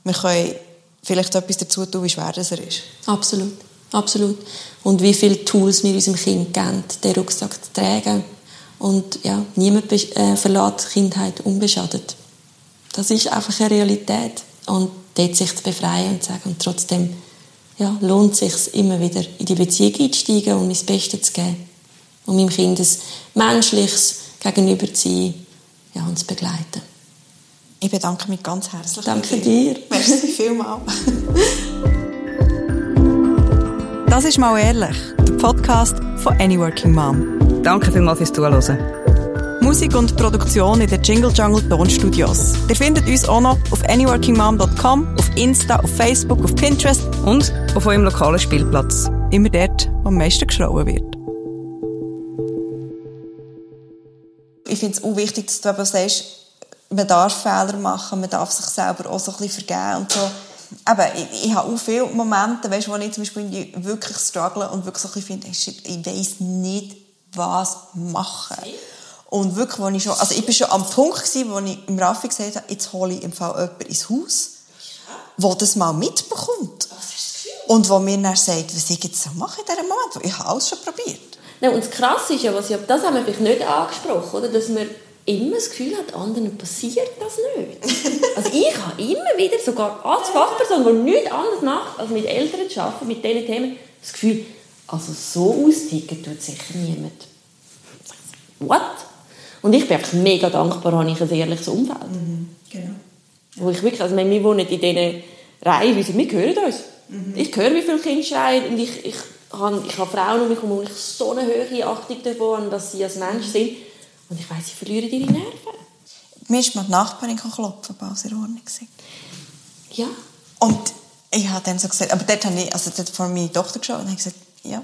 Wir können vielleicht etwas dazu tun, wie schwer das er ist. Absolut, absolut. Und wie viele Tools wir unserem Kind geben, den Rucksack zu tragen. Und ja, niemand äh, verlässt Kindheit unbeschadet. Das ist einfach eine Realität. Und dort sich zu befreien und zu sagen, und trotzdem ja, lohnt es sich immer wieder in die Beziehung einzusteigen und mein Bestes zu geben. Und meinem Kind ein menschliches Gegenüber zu sein ja, und zu begleiten. Ich bedanke mich ganz herzlich. Danke dir. Merci vielmals. Das ist «Mal ehrlich», der Podcast von «Any Working Mom». Danke vielmals fürs Zuhören. Musik und Produktion in den Jingle Jungle Tonstudios. Ihr findet uns auch noch auf anyworkingmom.com, auf Insta, auf Facebook, auf Pinterest und auf eurem lokalen Spielplatz. Immer dort, wo am meisten geschrauen wird. Ich finde es auch wichtig, dass du eben sagst, man darf Fehler machen, man darf sich selber auch so ein bisschen vergeben und so. Aber ich, ich habe auch viele Momente, weißt, wo ich zum Beispiel wirklich struggle und wirklich so ein bisschen finde, ich weiß nicht, was machen. Und wirklich, wo ich schon, also ich bin schon am Punkt gewesen, wo ich im Raffi gesagt habe, jetzt hole ich im Fall jemanden ins Haus, der das mal mitbekommt. Und wo mir dann sagt, was ich jetzt so mache in diesem Moment. Ich habe alles schon probiert. Ja, und das Krasse ist ja, was ich, das haben wir vielleicht nicht angesprochen, oder? dass man immer das Gefühl hat, anderen passiert das nicht. also ich habe immer wieder, sogar als Fachperson, die nichts anderes macht, als mit Eltern zu arbeiten, mit diesen Themen, das Gefühl, also so austicken tut sicher niemand. What? Und ich bin einfach mega dankbar, habe ich ein ehrliches Umfeld. Mhm, genau. Wo ich wirklich, also wir wohnen in diesen Reihen, wir hören uns. Mhm. Ich höre, wie viele Kinder schreien und ich, ich, habe, ich habe Frauen um mich herum, ich so eine hohe Achtung davon, dass sie als Mensch sind. Und ich weiss, sie verlieren ihre Nerven. Mir ist mal die Nachbarin klopfen, ob alles in Ordnung. Ja. Und ich habe dann so gesagt, aber dort habe ich, also dort vor meine Tochter geschaut und habe gesagt, ja,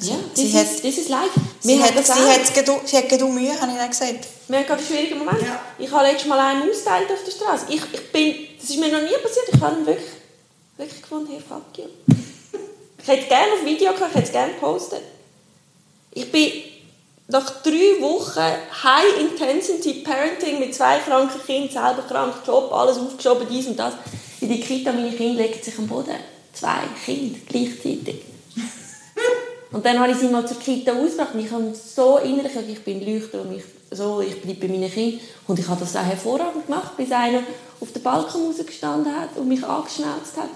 ja, das, ist, hat, das ist live. Sie hat, sie, hat, sie hat gedu Mühe, habe ich dann gesagt. Wir haben gerade einen schwierigen Moment. Ja. Ich habe letztes Mal einen ausgeteilt auf der Straße. Ich, ich bin, das ist mir noch nie passiert. Ich habe ihn wirklich, wirklich gefunden, hey, fuck you. ich hätte gerne auf Video gehabt, ich hätte es gerne gepostet. Ich bin nach drei Wochen High-Intensity-Parenting mit zwei kranken Kindern, selber krank, Job, alles aufgeschoben, dies und das. In die Kita, meine Kinder legen sich am Boden. Zwei Kinder gleichzeitig. Und dann habe ich sie mal zur Kita ausgebracht ich habe so innerlich, ich bin Leuchter und ich, so, ich bleibe bei meinen Kindern. Und ich habe das auch hervorragend gemacht, bis einer auf dem Balkon rausgestanden hat und mich angeschnauzt hat.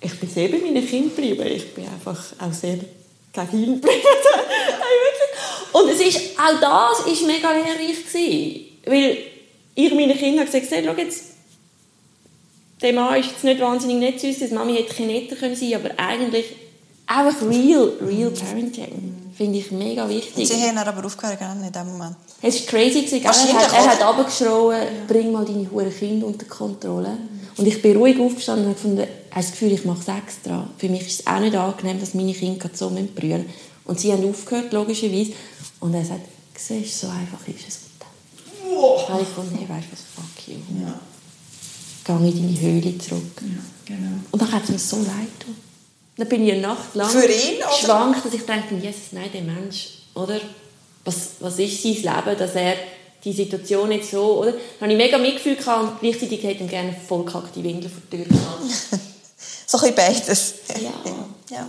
Ich bin sehr bei meinen Kindern geblieben. Ich bin einfach auch sehr gegen ihn geblieben. und es ist, auch das war mega lehrreich. Gewesen, weil ich meinen Kindern gesagt habe, schau jetzt, der Mann ist jetzt nicht wahnsinnig nett zu uns, Mami hätte ein netter sein können aber eigentlich einfach real, real Parenting. Finde ich mega wichtig. Sie haben aber aufgehört in dem Moment. Es war crazy. Gewesen, er hat, er hat runtergeschrien, bring mal deine hohen Kinder unter Kontrolle. Und ich bin ruhig aufgestanden und habe das Gefühl, ich mache es extra. Für mich ist es auch nicht angenehm, dass meine Kinder so brüllen Und sie haben aufgehört, logischerweise. Und er sagt, siehst so einfach ist es. Oh. Da habe ich gefunden, hey, weißt du was, fuck you. Ja. Geh in deine Höhle zurück. Ja, genau. Und dann hat es mir so leid getan. Dann bin ich eine Nacht lang Für ihn, geschwankt, dass ich dachte, Jesus, nein, der Mensch, oder? Was, was ist sein Leben, dass er die Situation jetzt so, oder? Dann habe ich mega Mitgefühl gehabt und gleichzeitig hätte ich gerne voll die Windel vor die Tür so ein bisschen beides. Ja. ja.